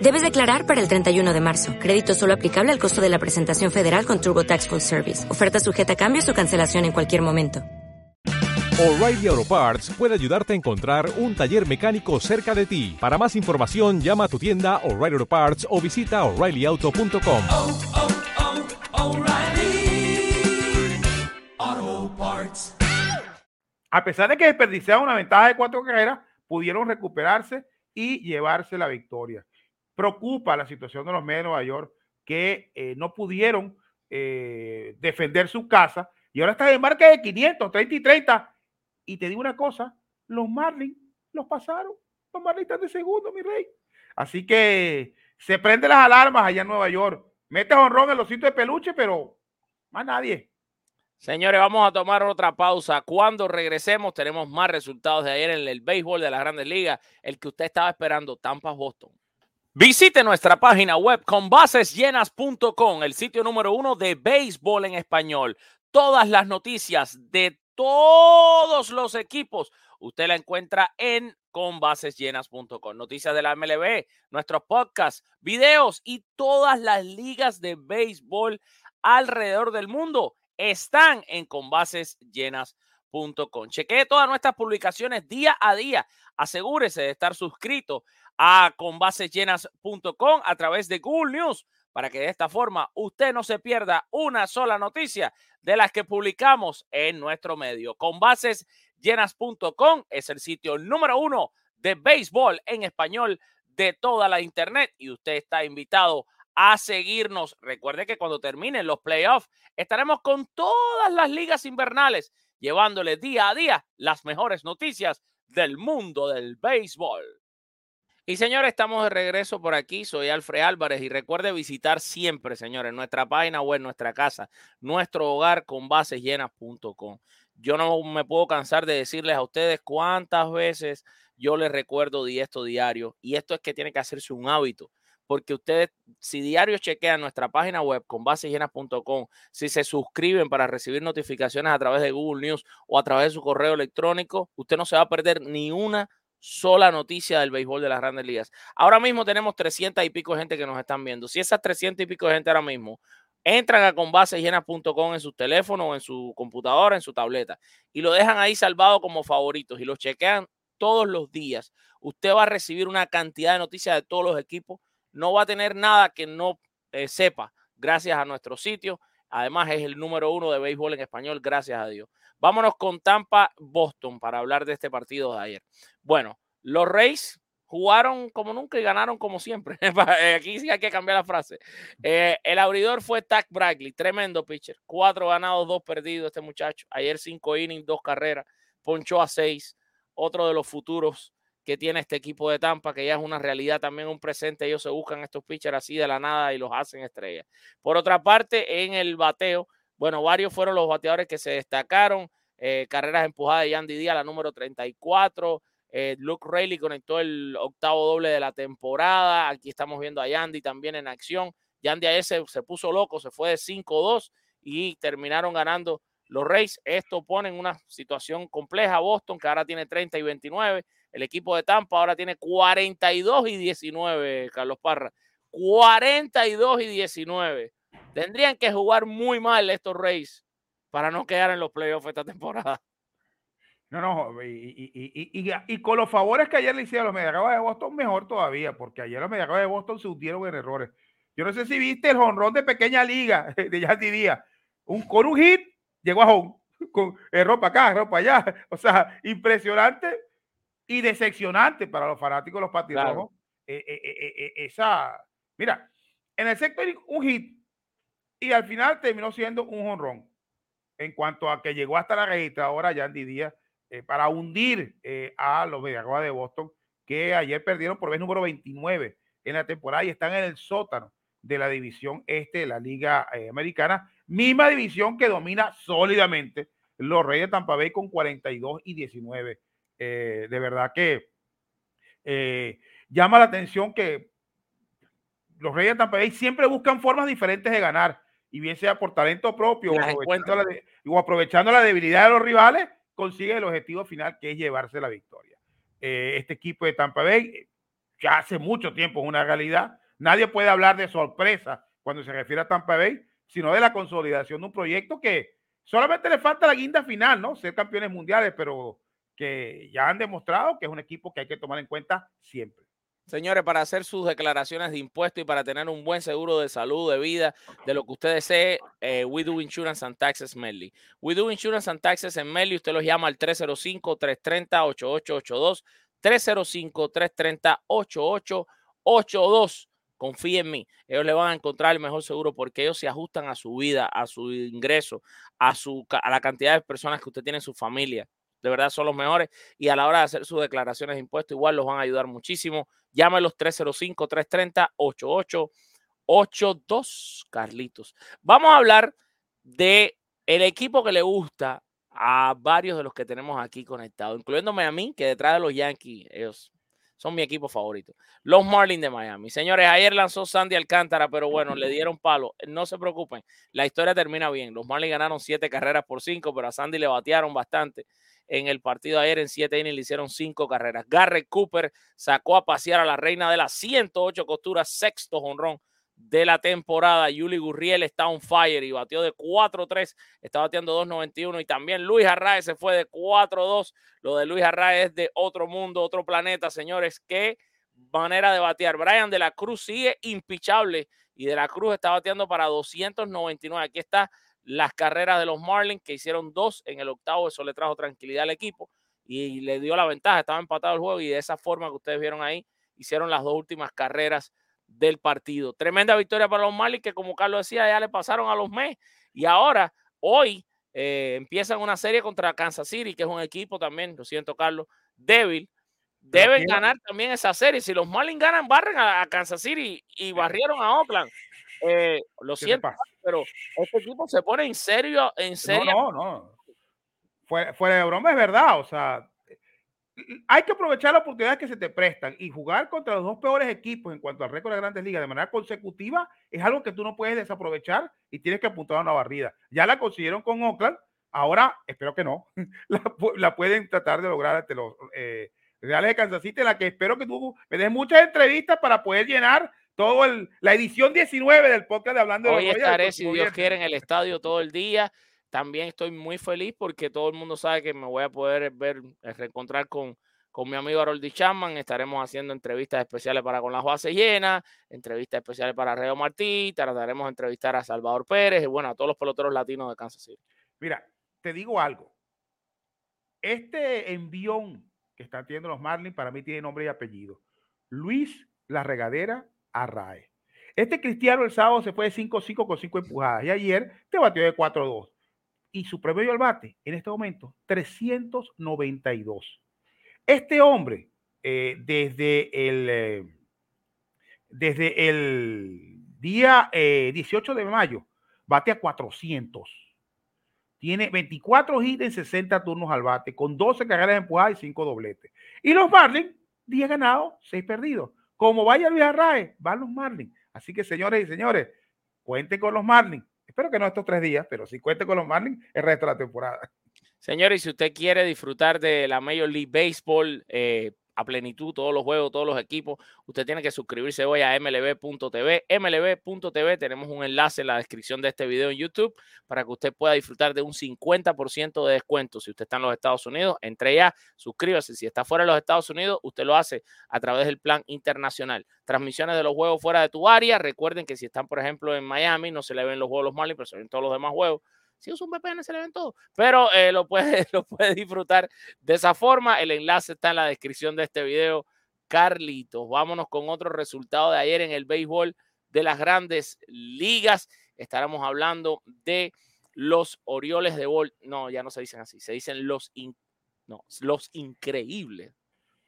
Debes declarar para el 31 de marzo. Crédito solo aplicable al costo de la presentación federal con TurboTax Full Service. Oferta sujeta a cambios o cancelación en cualquier momento. O'Reilly Auto Parts puede ayudarte a encontrar un taller mecánico cerca de ti. Para más información, llama a tu tienda O'Reilly Auto Parts o visita oreillyauto.com. O'Reilly Auto Parts. a pesar de que desperdiciaron una ventaja de cuatro carreras, pudieron recuperarse y llevarse la victoria. Preocupa la situación de los Mets de Nueva York que eh, no pudieron eh, defender su casa y ahora están en marca de 500, 30 y 30. Y te digo una cosa, los Marlins los pasaron. Los Marlins están de segundo, mi rey. Así que se prenden las alarmas allá en Nueva York. Mete honrón en los sitios de peluche, pero más nadie. Señores, vamos a tomar otra pausa. Cuando regresemos, tenemos más resultados de ayer en el béisbol de las grandes ligas, el que usted estaba esperando, Tampa Boston. Visite nuestra página web con basesllenas.com, el sitio número uno de béisbol en español. Todas las noticias de todos los equipos, usted la encuentra en conbasesllenas.com. Noticias de la MLB, nuestros podcasts, videos y todas las ligas de béisbol alrededor del mundo están en conbasesllenas.com. Chequee todas nuestras publicaciones día a día. Asegúrese de estar suscrito a conbasesllenas.com a través de Google News para que de esta forma usted no se pierda una sola noticia de las que publicamos en nuestro medio. Conbasesllenas.com es el sitio número uno de béisbol en español de toda la internet y usted está invitado a seguirnos. Recuerde que cuando terminen los playoffs estaremos con todas las ligas invernales llevándole día a día las mejores noticias del mundo del béisbol. Y señores, estamos de regreso por aquí. Soy Alfred Álvarez y recuerde visitar siempre, señores, nuestra página web, nuestra casa, nuestro hogar con. Yo no me puedo cansar de decirles a ustedes cuántas veces yo les recuerdo di esto diario y esto es que tiene que hacerse un hábito porque ustedes, si diario chequean nuestra página web con si se suscriben para recibir notificaciones a través de Google News o a través de su correo electrónico, usted no se va a perder ni una sola noticia del béisbol de las grandes ligas. Ahora mismo tenemos 300 y pico de gente que nos están viendo. Si esas 300 y pico de gente ahora mismo entran a conbasesllenas.com en su teléfono, en su computadora, en su tableta y lo dejan ahí salvado como favoritos y lo chequean todos los días, usted va a recibir una cantidad de noticias de todos los equipos no va a tener nada que no eh, sepa gracias a nuestro sitio. Además es el número uno de béisbol en español, gracias a Dios. Vámonos con Tampa Boston para hablar de este partido de ayer. Bueno, los Rays jugaron como nunca y ganaron como siempre. Aquí sí hay que cambiar la frase. Eh, el abridor fue Tack Bradley, tremendo pitcher. Cuatro ganados, dos perdidos este muchacho. Ayer cinco innings, dos carreras. Ponchó a seis. Otro de los futuros que tiene este equipo de Tampa, que ya es una realidad también, un presente. Ellos se buscan estos pitchers así de la nada y los hacen estrellas. Por otra parte, en el bateo, bueno, varios fueron los bateadores que se destacaron. Eh, carreras empujadas de Yandy Díaz, la número 34. Eh, Luke Rayleigh conectó el octavo doble de la temporada. Aquí estamos viendo a Yandy también en acción. Yandy ayer se, se puso loco, se fue de 5-2 y terminaron ganando los Rays. Esto pone en una situación compleja a Boston, que ahora tiene 30 y 29. El equipo de Tampa ahora tiene 42 y 19, Carlos Parra. 42 y 19. Tendrían que jugar muy mal estos Rays para no quedar en los playoffs esta temporada. No, no, y, y, y, y, con los favores que ayer le hicieron los Mediacabas de Boston, mejor todavía, porque ayer los Mediacabas de Boston se hundieron en errores. Yo no sé si viste el jonrón de pequeña liga de Yandy Díaz. Un, con un hit llegó a home. con eh, ropa acá, ropa allá. O sea, impresionante y decepcionante para los fanáticos de los patirrojos. Eh, eh, eh, esa, mira, en el sector un hit y al final terminó siendo un honrón en cuanto a que llegó hasta la registradora Yandy Díaz para hundir a los Mediagoas de Boston que ayer perdieron por vez número 29 en la temporada y están en el sótano de la división este de la Liga Americana, misma división que domina sólidamente los Reyes de Tampa Bay con 42 y 19 eh, de verdad que eh, llama la atención que los Reyes de Tampa Bay siempre buscan formas diferentes de ganar, y bien sea por talento propio o aprovechando, la debilidad de los rivales, consigue el objetivo final que es llevarse la victoria. Eh, este equipo de Tampa Bay ya hace mucho tiempo es una realidad. Nadie puede hablar de sorpresa cuando se refiere a Tampa Bay, sino de la consolidación de un proyecto que solamente le falta la guinda final, ¿no? Ser campeones mundiales, pero que ya han demostrado que es un equipo que hay que tomar en cuenta siempre. Señores, para hacer sus declaraciones de impuestos y para tener un buen seguro de salud, de vida, de lo que usted desee, eh, We Do Insurance and Taxes Medley. We Do Insurance and Taxes en usted los llama al 305-330-8882, 305-330-8882. Confíe en mí, ellos le van a encontrar el mejor seguro porque ellos se ajustan a su vida, a su ingreso, a, su, a la cantidad de personas que usted tiene en su familia de verdad son los mejores y a la hora de hacer sus declaraciones de impuestos igual los van a ayudar muchísimo. Llámelos 305-330-8882, Carlitos. Vamos a hablar de el equipo que le gusta a varios de los que tenemos aquí conectados, incluyéndome a mí, que detrás de los Yankees, ellos son mi equipo favorito. Los Marlins de Miami. Señores, ayer lanzó Sandy Alcántara, pero bueno, le dieron palo. No se preocupen, la historia termina bien. Los Marlins ganaron siete carreras por cinco, pero a Sandy le batearon bastante en el partido ayer en siete innings le hicieron cinco carreras. Garrett Cooper sacó a pasear a la reina de las 108 costuras, sexto honrón de la temporada. Yuli Gurriel está on fire y batió de 4-3, está bateando 2-91 y también Luis Arraez se fue de 4-2. Lo de Luis Arraez es de otro mundo, otro planeta, señores. Qué manera de batear. Brian de la Cruz sigue impichable y de la Cruz está bateando para 299. Aquí está las carreras de los Marlins, que hicieron dos en el octavo, eso le trajo tranquilidad al equipo y le dio la ventaja, estaba empatado el juego y de esa forma que ustedes vieron ahí, hicieron las dos últimas carreras del partido. Tremenda victoria para los Marlins que como Carlos decía, ya le pasaron a los Mets y ahora, hoy, eh, empiezan una serie contra Kansas City, que es un equipo también, lo siento Carlos, débil. Deben ganar también esa serie. Si los Marlins ganan, barren a, Kansas City y barrieron a Oakland. Eh, lo siento, pero este equipo se pone en serio, en serio. No, no, no. Fuera, de broma es verdad, o sea, hay que aprovechar las oportunidades que se te prestan y jugar contra los dos peores equipos en cuanto al récord de grandes ligas de manera consecutiva es algo que tú no puedes desaprovechar y tienes que apuntar a una barrida. Ya la consiguieron con Oakland, ahora espero que no, la, pueden tratar de lograr ante los eh, Reales de Kansas City, la que espero que tú me des muchas entrevistas para poder llenar todo el, la edición 19 del podcast de Hablando de Hoy estaré, si Dios quiere, en el estadio todo el día. También estoy muy feliz porque todo el mundo sabe que me voy a poder ver, eh, reencontrar con, con mi amigo Haroldi Chapman. Estaremos haciendo entrevistas especiales para Con las Bases Llenas, entrevistas especiales para Reo Martí, trataremos de entrevistar a Salvador Pérez y bueno, a todos los peloteros latinos de Kansas City. Mira, te digo algo. Este envión que están teniendo los Marlins para mí tiene nombre y apellido. Luis La Regadera Arrae. Este cristiano el sábado se fue de 5-5 con 5 empujadas y ayer te batió de 4-2. Y su promedio al bate en este momento, 392. Este hombre, eh, desde, el, eh, desde el día 18 eh, de mayo, bate a 400. Tiene 24 hits en 60 turnos al bate, con 12 carreras empujadas y 5 dobletes. Y los Marlins, 10 ganados, 6 perdidos. Como vaya Luis Arrae, van los Marlins. Así que, señores y señores, cuenten con los Marlins. Espero que no estos tres días, pero sí cuenten con los Marlins el resto de la temporada. Señores, si usted quiere disfrutar de la Major League Baseball, eh, a plenitud todos los juegos, todos los equipos, usted tiene que suscribirse hoy a mlb.tv. mlb.tv tenemos un enlace en la descripción de este video en YouTube para que usted pueda disfrutar de un 50% de descuento. Si usted está en los Estados Unidos, entre ya, suscríbase. Si está fuera de los Estados Unidos, usted lo hace a través del plan internacional. Transmisiones de los juegos fuera de tu área. Recuerden que si están, por ejemplo, en Miami, no se le ven los juegos los Marlins, pero se ven todos los demás juegos. Si usa un VPN se le ven todo. Pero eh, lo, puede, lo puede disfrutar de esa forma. El enlace está en la descripción de este video. Carlitos, vámonos con otro resultado de ayer en el béisbol de las grandes ligas. Estaremos hablando de los Orioles de Bol. No, ya no se dicen así, se dicen los, no, los increíbles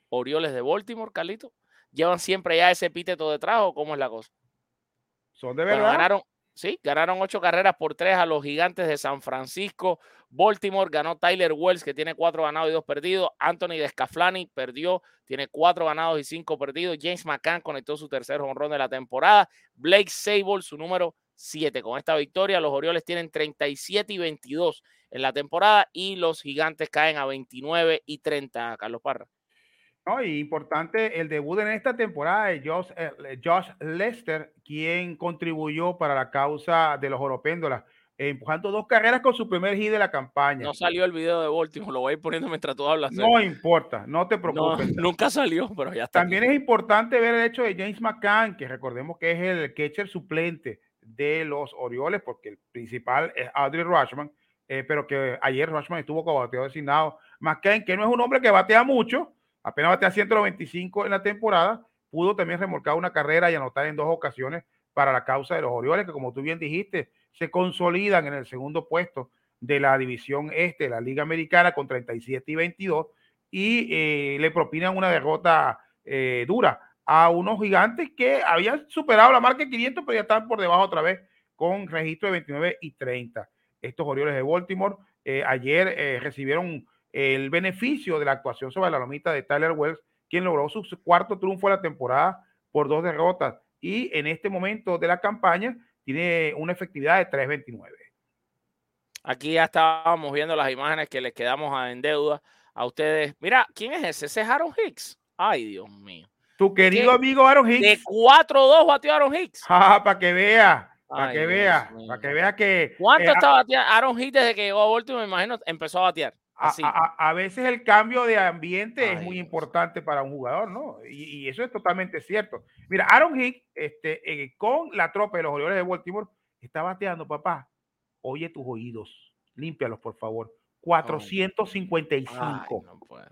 Orioles de Baltimore, Carlito. ¿Llevan siempre ya ese epíteto detrás o cómo es la cosa? Son de verdad. ganaron, sí, ganaron ocho carreras por tres a los gigantes de San Francisco. Baltimore ganó Tyler Wells, que tiene cuatro ganados y dos perdidos. Anthony Descaflani perdió, tiene cuatro ganados y cinco perdidos. James McCann conectó su tercer honrón de la temporada. Blake Sable, su número siete. Con esta victoria, los Orioles tienen 37 y 22 en la temporada y los gigantes caen a 29 y 30, Carlos Parra. No, y importante el debut en esta temporada de Josh, eh, Josh Lester, quien contribuyó para la causa de los Oropéndolas, empujando dos carreras con su primer hit de la campaña. No salió el video de Baltimore, lo voy a ir poniendo mientras tú hablas. No importa, no te preocupes. nunca salió, pero ya está. También es importante ver el hecho de James McCann, que recordemos que es el catcher suplente de los Orioles, porque el principal es Audrey Rushman, eh, pero que ayer Rushman estuvo como bateador designado. McCann, que no es un hombre que batea mucho, apenas batea 195 en la temporada, pudo también remolcar una carrera y anotar en dos ocasiones para la causa de los Orioles, que como tú bien dijiste, se consolidan en el segundo puesto de la división este de la Liga Americana con 37 y 22 y eh, le propinan una derrota eh, dura a unos gigantes que habían superado la marca de 500, pero ya están por debajo otra vez con registro de 29 y 30. Estos Orioles de Baltimore eh, ayer recibieron el beneficio de la actuación sobre la lomita de Tyler Wells, quien logró su cuarto triunfo de la temporada por dos derrotas y en este momento de la campaña tiene una efectividad de 3.29. Aquí ya estábamos viendo las imágenes que les quedamos en deuda a ustedes. Mira, ¿quién es ese? Ese es Aaron Hicks. Ay, Dios mío. Tu querido amigo Aaron Hicks. De 4-2 batió Aaron Hicks. Ah, para que vea. Para que vea. Para que vea que. ¿Cuánto eh, estaba bateando Aaron Hicks desde que llegó a Baltimore? Me imagino empezó a batear. A, veces el cambio de ambiente es muy importante para un jugador, ¿no? Y, eso es totalmente cierto. Mira, Aaron Hicks, este, eh, con la tropa de los Orioles de Baltimore, está bateando, papá. Oye tus oídos, límpialos, por favor. 455. no puedo.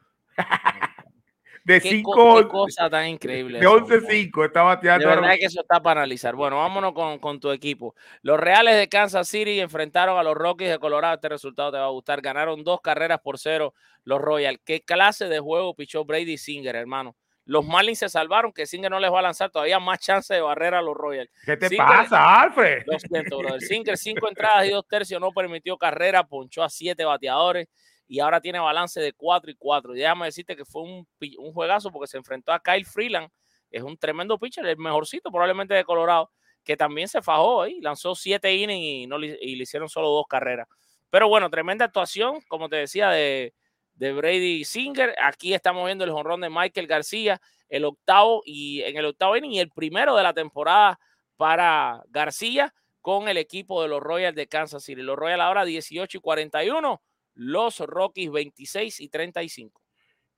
De 5 cosa tan increíble. De 11-5 está bateando. De verdad que eso está para analizar. Bueno, vámonos con, con, tu equipo. Los Reales de Kansas City enfrentaron a los Rockies de Colorado. Este resultado te va a gustar. Ganaron dos carreras por cero los Royals. ¿Qué clase de juego pichó Brady Singer, hermano? Los Marlins se salvaron, que Singer no les va a lanzar todavía más chance de barrera a los Royals. ¿Qué te pasa, Alfred? Lo siento, brother. Singer, cinco entradas y dos tercios, no permitió carrera, ponchó a siete bateadores y ahora tiene balance de 4 y 4. Déjame decirte que fue un, un, juegazo porque se enfrentó a Kyle Freeland, es un tremendo pitcher, el mejorcito probablemente de Colorado, que también se fajó y lanzó 7 innings y, no, y le hicieron solo dos carreras. Pero bueno, tremenda actuación, como te decía, de, de Brady Singer. Aquí estamos viendo el jonrón de Michael García, el octavo y en el octavo inning y el primero de la temporada para García con el equipo de los Royals de Kansas City. Los Royals ahora 18 y 41 los Rockies 26 y 35.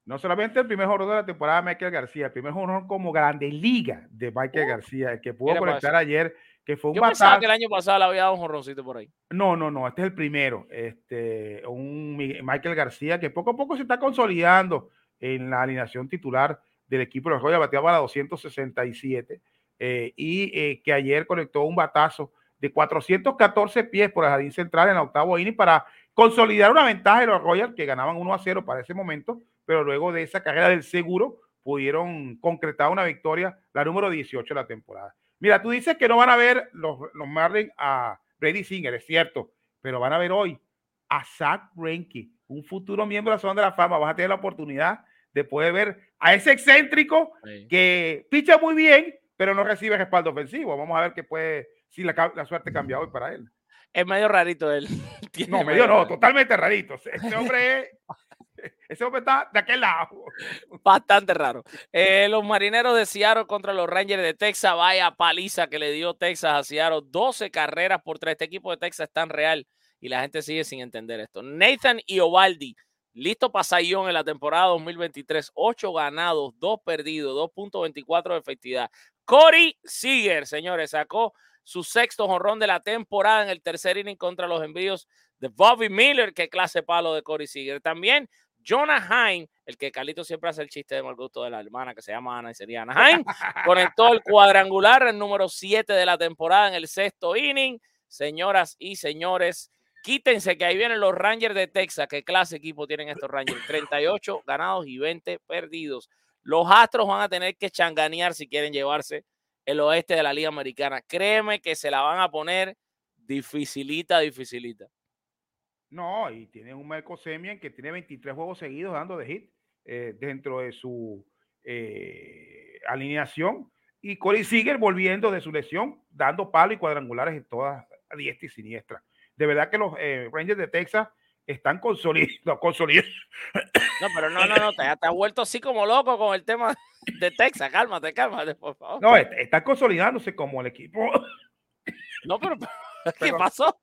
No solamente el primer jugador de la temporada de Michael García, el primer jugador como grande liga de Michael García, el que pudo conectar ayer, que fue un Yo pensaba que el año pasado le había dado un jorroncito por ahí. No, no, no, este es el primero. Este, un Michael García que poco a poco se está consolidando en la alineación titular del equipo de los Royals, bateaba a 267 eh, y eh, que ayer conectó un batazo de 414 pies por el jardín central en el octavo inning para consolidar una ventaja de los Royals que ganaban 1 a 0 para ese momento, pero luego de esa carrera del seguro pudieron concretar una victoria, la número 18 de la temporada. Mira, tú dices que no van a ver los, los Marlins a Brady Singer, es cierto, pero van a ver hoy a Zach Greinke, un futuro miembro de la zona de la fama. Vas a tener la oportunidad de poder ver a ese excéntrico que picha muy bien, pero no recibe respaldo ofensivo. Vamos a ver qué puede, si la, la suerte cambia hoy para él es medio rarito él. no, medio no, totalmente rarito. Ese hombre, ese hombre está de aquel lado. Bastante raro. Eh, los marineros de Seattle contra los Rangers de Texas. Vaya paliza que le dio Texas a Seattle. 12 carreras por tres. Este equipo de Texas es tan real y la gente sigue sin entender esto. Nathan y Ovaldi, listo para Sayón en la temporada 2023. 8 ganados, 2 perdidos, 2.24 de efectividad. Corey Seager, señores, sacó su sexto jonrón de la temporada en el tercer inning contra los envíos de Bobby Miller, que clase palo de Corey Seager. También Jonah Heim, el que Carlito siempre hace el chiste de mal gusto de la hermana que se llama Ana y sería Ana Heim, conectó el cuadrangular, el número 7 de la temporada en el sexto inning. Señoras y señores, quítense que ahí vienen los Rangers de Texas. ¿Qué clase equipo tienen estos Rangers? 38 ganados y 20 perdidos. Los Astros van a tener que changanear si quieren llevarse el oeste de la Liga Americana. Créeme que se la van a poner dificilita, dificilita. No, y tiene un Marco Semien que tiene 23 juegos seguidos dando de hit eh, dentro de su eh, alineación. Y Corey Seager volviendo de su lesión, dando palo y cuadrangulares en todas a diestra y siniestra. De verdad que los eh, Rangers de Texas están consolidados. consolidados. No, pero no, no, no, te, te has vuelto así como loco con el tema de Texas. Cálmate, cálmate, por favor. No, está, está consolidándose como el equipo. No, pero ¿qué Pero- pasó?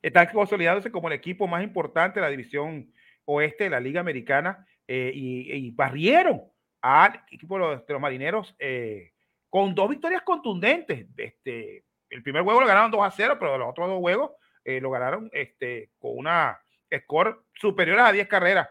están consolidándose como el equipo más importante de la división oeste de la Liga Americana eh, y, y barrieron al equipo de los, de los marineros eh, con dos victorias contundentes. Este, el primer juego lo ganaron 2 a 0, pero los otros dos juegos eh, lo ganaron este, con una score superior a 10 carreras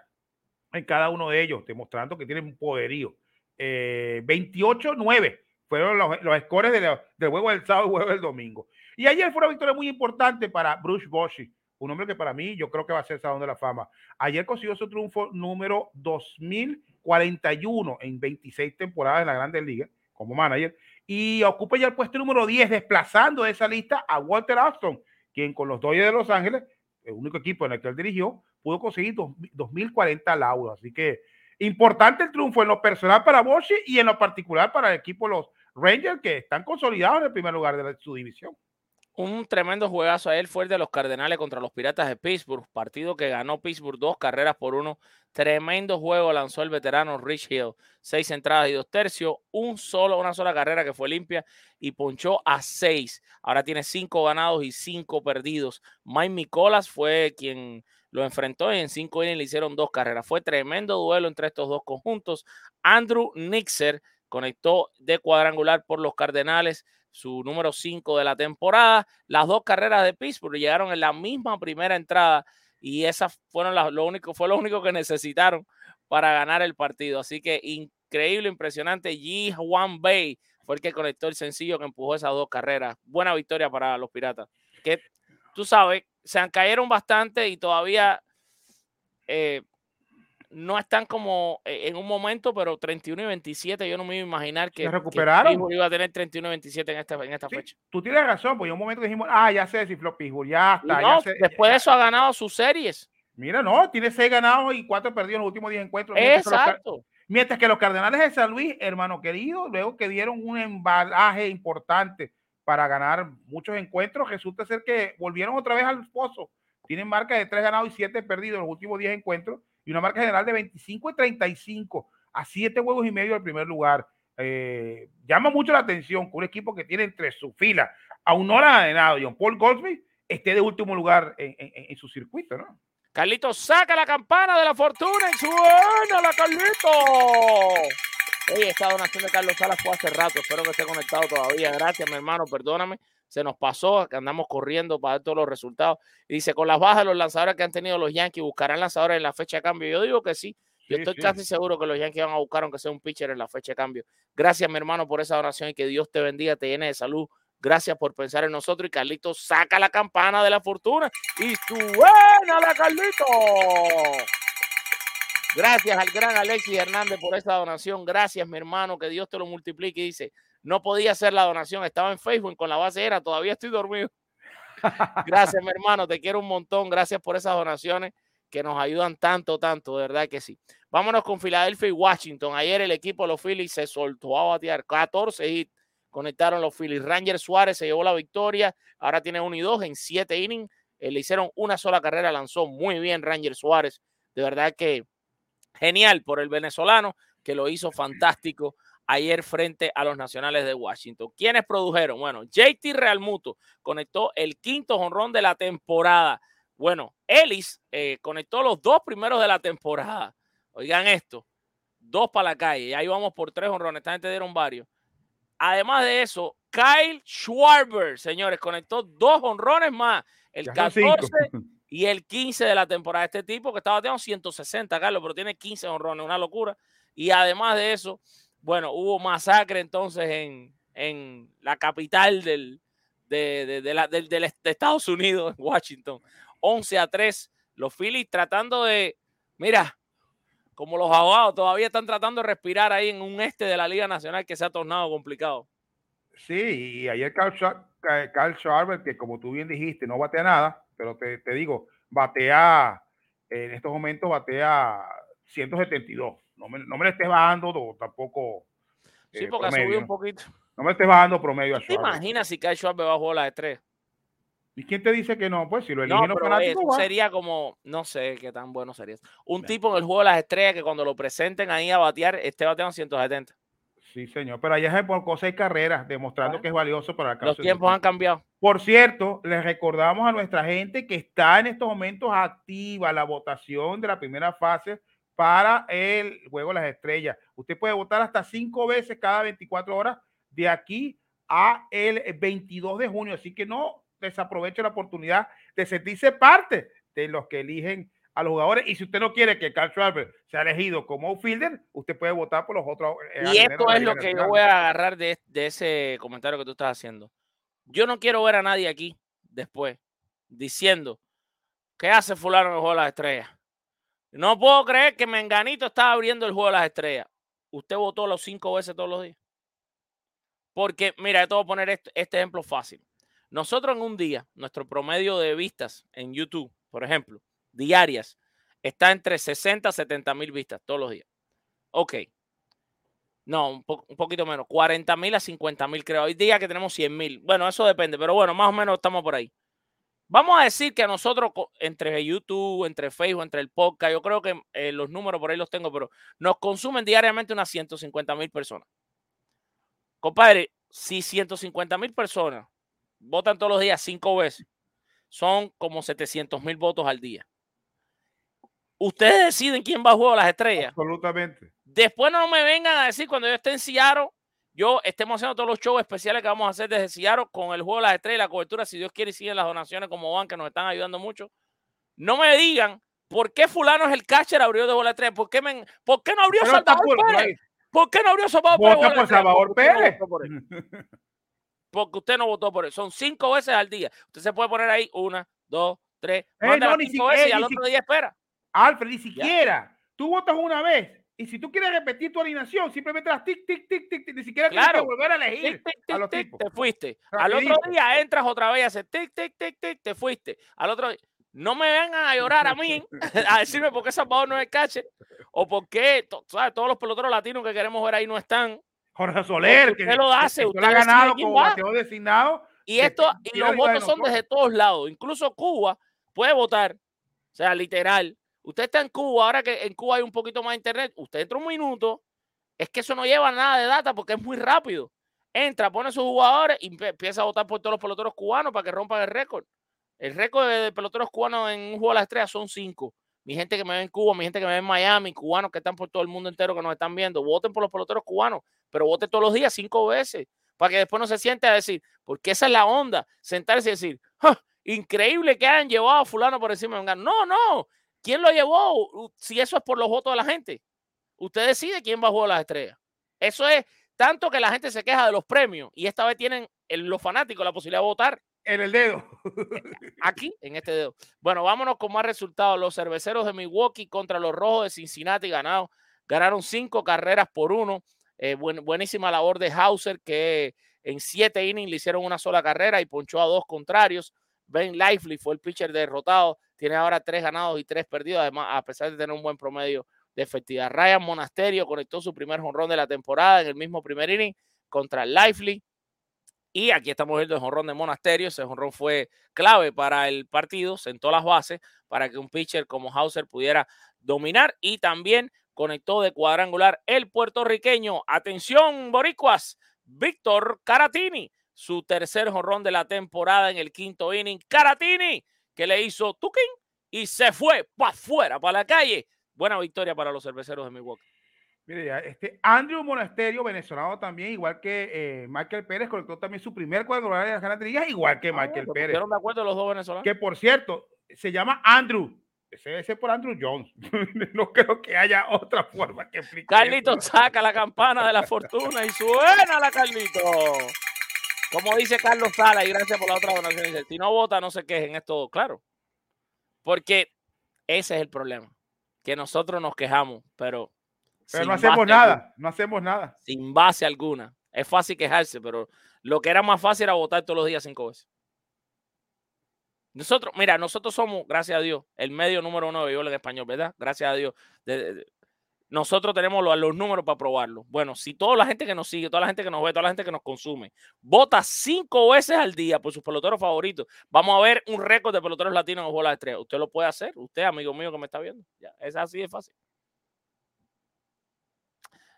en cada uno de ellos, demostrando que tienen un poderío. Eh, 28-9 fueron los, los scores de la- del juego del sábado y juego del domingo. Y ayer fue una victoria muy importante para Bruce Bochy, un hombre que para mí yo creo que va a ser Salón de la Fama. Ayer consiguió su triunfo número 2041 en 26 temporadas en la Grandes Ligas como manager y ocupa ya el puesto número 10 desplazando de esa lista a Walter Austin, quien con los Dodgers de Los Ángeles, el único equipo en el que él dirigió, pudo conseguir dos- 2040 laudos. Así que importante el triunfo en lo personal para Bochy y en lo particular para el equipo de los Rangers que están consolidados en el primer lugar de su división. Un tremendo juegazo a él fue el de los Cardenales contra los Piratas de Pittsburgh, partido que ganó Pittsburgh dos carreras por uno. Tremendo juego lanzó el veterano Rich Hill, seis entradas y dos tercios, un solo, una sola carrera que fue limpia y ponchó a seis. Ahora tiene cinco ganados y cinco perdidos. Mike Nicolas fue quien lo enfrentó y en cinco innings le hicieron dos carreras. Fue tremendo duelo entre estos dos conjuntos. Andrew Nixer conectó de cuadrangular por los Cardenales su número 5 de la temporada. Las dos carreras de Pittsburgh llegaron en la misma primera entrada y esas fueron las, lo único, fue lo único que necesitaron para ganar el partido. Así que increíble, impresionante. G. Juan Bay fue el que conectó el sencillo que empujó esas dos carreras. Buena victoria para los Piratas. Que tú sabes, se cayeron bastante y todavía eh, no están como eh, en un momento, pero 31 y 27, yo no me iba a imaginar que, que recuperaron. Pittsburgh iba a tener 31 y 27 en esta, en esta Sí, fecha. tú tienes razón, pues en un momento dijimos, ah, ya se desinfló Pittsburgh, ya está. no, ya se- después de eso ha ganado sus series. Mira, no, tiene seis ganados y cuatro perdidos en los últimos 10 encuentros. Que, Exacto. mientras que los Cardenales de San Luis, hermano querido, luego que dieron un embalaje importante para ganar muchos encuentros, resulta ser que volvieron otra vez al pozo. Tienen marca de tres ganados y siete perdidos en los últimos 10 encuentros y una marca general de 25 y 35 a siete juegos y medio del primer lugar. Eh, llama mucho la atención que un equipo que tiene entre su fila a un Nora Arenado y a un Paul Goldsmith esté de último lugar en su circuito, ¿no? Carlito saca la campana de la fortuna y suena la Carlito. Oye, esta donación de Carlos Salas fue hace rato. Espero que esté conectado todavía. Gracias, mi hermano. Perdóname. Se nos pasó, que andamos corriendo para ver todos los resultados. Y dice, con las bajas de los lanzadores que han tenido los Yankees, ¿buscarán lanzadores en la fecha de cambio? Yo digo que sí. Yo Sí, estoy sí. casi seguro que los Yankees van a buscar aunque sea un pitcher en la fecha de cambio. Gracias, mi hermano, por esa donación y que Dios te bendiga, te llene de salud. Gracias por pensar en nosotros. Y Carlito saca la campana de la fortuna y suena la Carlito. Gracias al gran Alexis Hernández por esta donación. Gracias, mi hermano, que Dios te lo multiplique. Y dice, no podía hacer la donación, estaba en Facebook con la base era, todavía estoy dormido. Gracias, mi hermano, te quiero un montón. Gracias por esas donaciones que nos ayudan tanto, tanto, de verdad que sí. Vámonos con Filadelfia y Washington. Ayer el equipo de los Phillies se soltó a batear 14 hits. Conectaron los Phillies. Ranger Suárez se llevó la victoria. Ahora tiene 1 y 2 en 7 innings. Eh, le hicieron una sola carrera, lanzó muy bien Ranger Suárez. De verdad que genial por el venezolano que lo hizo fantástico ayer frente a los nacionales de Washington. ¿Quiénes produjeron? Bueno, JT Realmuto conectó el quinto jonrón de la temporada. Bueno, Ellis eh, conectó los dos primeros de la temporada. Oigan esto, dos para la calle. Y ahí vamos por tres honrones. Esta gente dieron varios. Además de eso, Kyle Schwarber, señores, conectó dos honrones más. El Ya son cinco. 14 y el 15 de la temporada. Este tipo que está bateando 160, Carlos, pero tiene 15 honrones, una locura. Y además de eso, bueno, hubo masacre entonces en, en la capital del, de, de, de, la, del- de Estados Unidos, en Washington. 11 a 3. Los Phillies tratando de, mira, como los abogados todavía están tratando de respirar ahí en un este de la Liga Nacional que se ha tornado complicado. Sí, y ayer Carl, Ca- Carl Schwarber, que como tú bien dijiste, no batea nada, pero te, te digo, batea, en estos momentos batea 172. No me, no me le estés bajando tampoco. Sí, eh, porque ha promedio. subido un poquito. No me estés bajando promedio a ¿Te Schwarber. imaginas si Kyle Schwarber va a jugar las estrellas? ¿Y quién te dice que no? Pues si lo No, eligen pero fanáticos, eso sería como, no sé qué tan bueno sería. Un tipo en el juego de las estrellas que cuando lo presenten ahí a batear, esté bateando 170. Sí, señor. Pero allá se por seis carreras, demostrando Bueno. que es valioso para el Los de tiempos han cambiado. Por cierto, les recordamos a nuestra gente que está en estos momentos activa la votación de la primera fase para el juego de las estrellas. Usted puede votar hasta cinco veces cada 24 horas de aquí a el 22 de junio. Así que no desaproveche la oportunidad de sentirse parte de los que eligen a los jugadores. Y si usted no quiere que Carl Schwarber sea elegido como outfielder, usted puede votar por los otros. eh, Y esto es lo que yo voy a agarrar de, de ese comentario que tú estás haciendo. Yo no quiero ver a nadie aquí después diciendo ¿qué hace fulano en el juego de las estrellas? No puedo creer que Menganito estaba abriendo el juego de las estrellas. Usted votó los cinco veces todos los días. Porque, mira, te voy a poner este, este ejemplo fácil. Nosotros en un día, nuestro promedio de vistas en YouTube, por ejemplo, diarias, está entre 60 a 70 mil vistas todos los días. Ok. No, un, un poquito menos. 40 mil a 50 mil, creo. Hay días que tenemos 100 mil. Bueno, eso depende, pero bueno, más o menos estamos por ahí. Vamos a decir que a nosotros, entre YouTube, entre Facebook, entre el podcast, yo creo que eh, los números por ahí los tengo, pero nos consumen diariamente unas 150 mil personas. Compadre, si 150 mil personas votan todos los días cinco veces, son como 700 mil votos al día. Ustedes deciden quién va a jugar a las estrellas. Absolutamente. Después no me vengan a decir cuando yo esté en Seattle, yo estemos haciendo todos los shows especiales que vamos a hacer desde Seattle con el juego de las estrellas, la cobertura, si Dios quiere y siguen las donaciones como van, que nos están ayudando mucho. No me digan por qué fulano es el catcher abrió de bola de tres, por qué, men- por qué no abrió Salvador por- Pérez, por qué no abrió Salvador Pérez. Por? Salvador Pérez. Porque usted no votó por él. Son cinco veces al día. Usted se puede poner ahí una, dos, tres, Ey, manda no, ni cinco si- veces y al ni otro día espera. Alfred, ni siquiera. Tú votas una vez y si tú quieres repetir tu alineación, simplemente las tic, tic, tic, tic, tic, ni siquiera tienes Claro. que volver a elegir Tic, tic, a tic, los tic, tipos. te fuiste. Al otro día entras otra vez y haces tic, tic, tic, tic, te fuiste. Al otro día. No me vengan a llorar a mí, a decirme por qué Salvador no es catcher o por qué ¿sabes? todos los peloteros latinos que queremos ver ahí no están. Jorge Soler, que lo hace, usted lo ha ganado como va. bateador designado. Y esto, y los votos son desde todos lados. Incluso Cuba puede votar. O sea, literal. Usted está en Cuba, ahora que en Cuba hay un poquito más de internet, usted entra un minuto, es que eso no lleva nada de data porque es muy rápido. Entra, pone sus jugadores y empieza a votar por todos los peloteros cubanos para que rompan el récord. El récord de, peloteros cubanos en un juego de las estrellas son cinco. Mi gente que me ve en Cuba, mi gente que me ve en Miami, cubanos que están por todo el mundo entero que nos están viendo, voten por los peloteros cubanos, pero voten todos los días cinco veces para que después no se siente a decir, porque esa es la onda, sentarse y decir, "Ja, increíble que hayan llevado a fulano por encima de Mengano". No, no, ¿quién lo llevó? Si eso es por los votos de la gente, usted decide quién va a jugar las estrellas. Eso es tanto que la gente se queja de los premios y esta vez tienen el- los fanáticos la posibilidad de votar En el dedo. aquí en este dedo. Bueno, vámonos con más resultados. Los cerveceros de Milwaukee contra los rojos de Cincinnati ganaron, ganaron cinco carreras por uno. Eh, buen- buenísima labor de Hauser que en siete innings le hicieron una sola carrera y ponchó a dos contrarios. Ben Lively fue el pitcher derrotado. Tiene ahora tres ganados y tres perdidos, además, a pesar de tener un buen promedio de efectividad. Ryan Monasterio conectó su primer jonrón de la temporada en el mismo primer inning contra Lively. Y aquí estamos viendo el jonrón de Monasterio. Ese jonrón fue clave para el partido, sentó las bases para que un pitcher como Hauser pudiera dominar y también conectó de cuadrangular el puertorriqueño. Atención, boricuas, Víctor Caratini, su tercer jonrón de la temporada en el quinto inning. Caratini, que le hizo tuquín y se fue para afuera, para la calle. Buena victoria para los cerveceros de Milwaukee. Mire, ya, este Andrew Monasterio, venezolano también, igual que eh, Michael Pérez, conectó también su primer cuadrangular de las grandes ligas, igual que Ah, Michael Pérez. de acuerdo los dos venezolanos. Que por cierto, se llama Andrew. Ese es por Andrew Jones. no creo que haya otra forma que explicar. Carlito saca la campana de la fortuna y suena la Carlito. Como dice Carlos Sala, y gracias por la otra donación. Dice, si no vota, no se quejen. Esto, claro. Porque ese es el problema. Que nosotros nos quejamos, pero. Pero no hacemos nada, alguna. no hacemos nada. Sin base alguna. Es fácil quejarse, pero lo que era más fácil era votar todos los días cinco veces. Nosotros, mira, nosotros somos, gracias a Dios, el medio número uno de béisbol en español, ¿verdad? Gracias a Dios. De- de- de- nosotros tenemos los, números para probarlo. Bueno, si toda la gente que nos sigue, toda la gente que nos ve, toda la gente que nos consume, vota cinco veces al día por sus peloteros favoritos, vamos a ver un récord de peloteros latinos en bola de estrella. Usted lo puede hacer, usted, amigo mío que me está viendo. Ya, es así de fácil.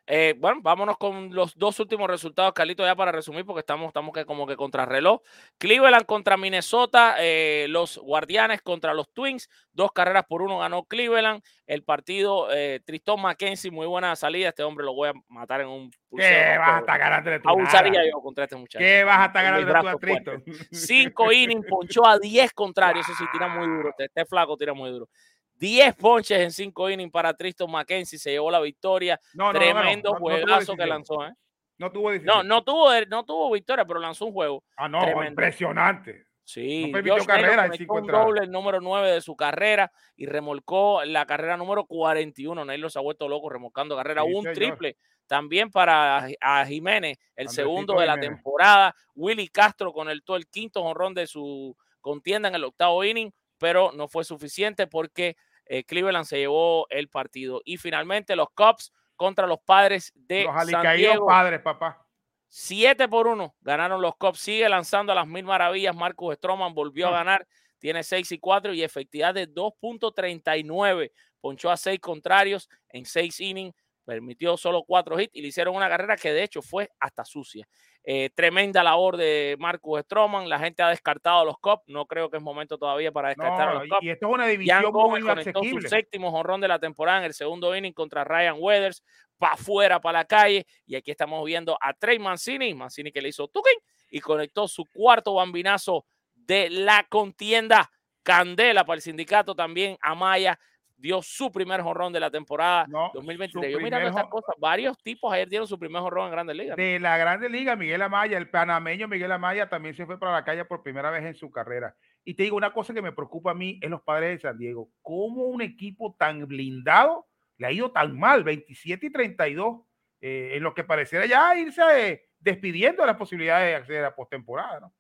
Eh, bueno, vámonos con los dos últimos resultados, Carlito, ya para resumir, porque estamos, estamos que como que contrarreloj. Cleveland contra Minnesota, eh, los Guardianes contra los Twins, dos carreras por uno ganó Cleveland. El partido, eh, Tristón McKenzie, muy buena salida. Este hombre lo voy a matar en un pulseo, ¿Qué vas a tu Abusaría nada? yo contra este muchacho. ¿Qué vas a tu brazos atrito? fuertes. Cinco innings, ponchó a 10 contrarios. Eso sí, tira muy duro. Este, este flaco tira muy duro. 10 ponches en 5 innings para Tristan McKenzie. Se llevó la victoria. No, no, Tremendo no, juegazo que 17. lanzó. ¿eh? No tuvo No, 17. no tuvo, no tuvo victoria, pero lanzó un juego. Ah, no, tremendo. impresionante. Sí, No Josh carrera un doble, el número 9 de su carrera y remolcó la carrera número 41. Naylor se ha vuelto loco remolcando carrera. Sí, un señor. triple también para a Jiménez, el Andresito segundo de la temporada. Willy Castro conectó el quinto jonrón de su contienda en el octavo inning, pero no fue suficiente porque eh, Cleveland se llevó el partido. Y finalmente los Cubs contra los padres de Los San Diego. padres, papá. 7 por 1 ganaron los Cubs. Sigue lanzando a las mil maravillas. Marcus Stroman volvió a Mm. ganar. Tiene 6 y 4 y efectividad de 2.39. Ponchó a 6 contrarios en 6 innings. Permitió solo 4 hits y le hicieron una carrera que de hecho fue hasta sucia. Eh, tremenda labor de Marcus Stroman. La gente ha descartado a los Cubs. No creo que es momento todavía para descartar a los Cubs. y esto es una Jan división Gómez muy conectó su séptimo jonrón de la temporada en el segundo inning contra Ryan Weathers, para afuera, para la calle. Y aquí estamos viendo a Trey Mancini, Mancini que le hizo tuking y conectó su cuarto bambinazo de la contienda. Candela para el sindicato también. Amaya dio su primer jonrón de la temporada No, 2023. su Yo mirando primer estas jon- cosas, varios tipos ayer dieron su primer jonrón en Grandes Ligas. De la Grande Liga, Miguel Amaya, el panameño Miguel Amaya también se fue para la calle por primera vez en su carrera. Y te digo, una cosa que me preocupa a mí es los padres de San Diego. ¿Cómo un equipo tan blindado le ha ido tan mal? 27 y 32, eh, en lo que pareciera ya irse eh, despidiendo de las posibilidades de acceder a postemporada, ¿no?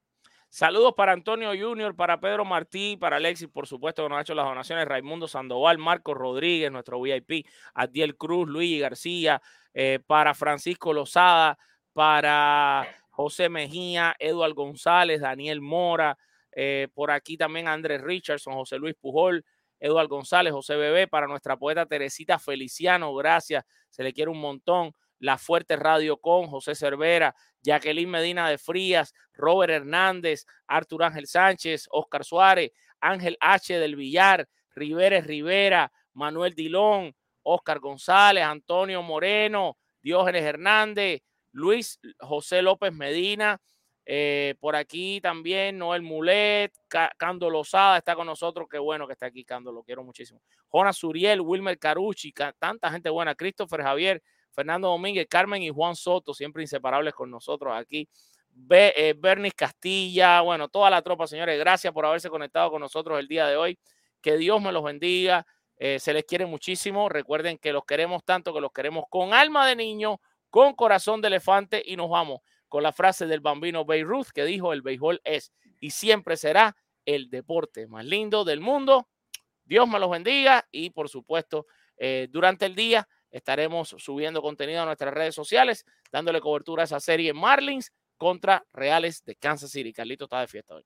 Saludos para Antonio Junior, para Pedro Martí, para Alexis, por supuesto, que nos ha hecho las donaciones, Raimundo Sandoval, Marco Rodríguez, nuestro VIP, Adiel Cruz, Luigi García, eh, para Francisco Lozada, para José Mejía, Eduardo González, Daniel Mora, eh, por aquí también Andrés Richardson, José Luis Pujol, Eduardo González, José Bebé, para nuestra poeta Teresita Feliciano, gracias, se le quiere un montón. La Fuerte Radio con José Cervera, Jacqueline Medina de Frías, Robert Hernández, Artur Ángel Sánchez, Oscar Suárez, Ángel H. del Villar, Riveres Rivera, Manuel Dilón, Oscar González, Antonio Moreno, Diógenes Hernández, Luis José López Medina, eh, por aquí también Noel Mulet, Ca- Cando Lozada está con nosotros, qué bueno que está aquí Cando, lo quiero muchísimo. Jonas Suriel, Wilmer Carucci, ca- tanta gente buena, Christopher Javier, Fernando Domínguez, Carmen y Juan Soto, siempre inseparables con nosotros aquí. Be, eh, Castilla, bueno, toda la tropa, señores, gracias por haberse conectado con nosotros el día de hoy. Que Dios me los bendiga. eh, se les quiere muchísimo. Recuerden que los queremos tanto, que los queremos con alma de niño, con corazón de elefante. Y nos vamos con la frase del bambino Beirut que dijo: el béisbol es y siempre será el deporte más lindo del mundo. Dios me los bendiga y, por supuesto, eh, durante el día estaremos subiendo contenido a nuestras redes sociales, dándole cobertura a esa serie Marlins contra Reales de Kansas City. Carlito está de fiesta hoy.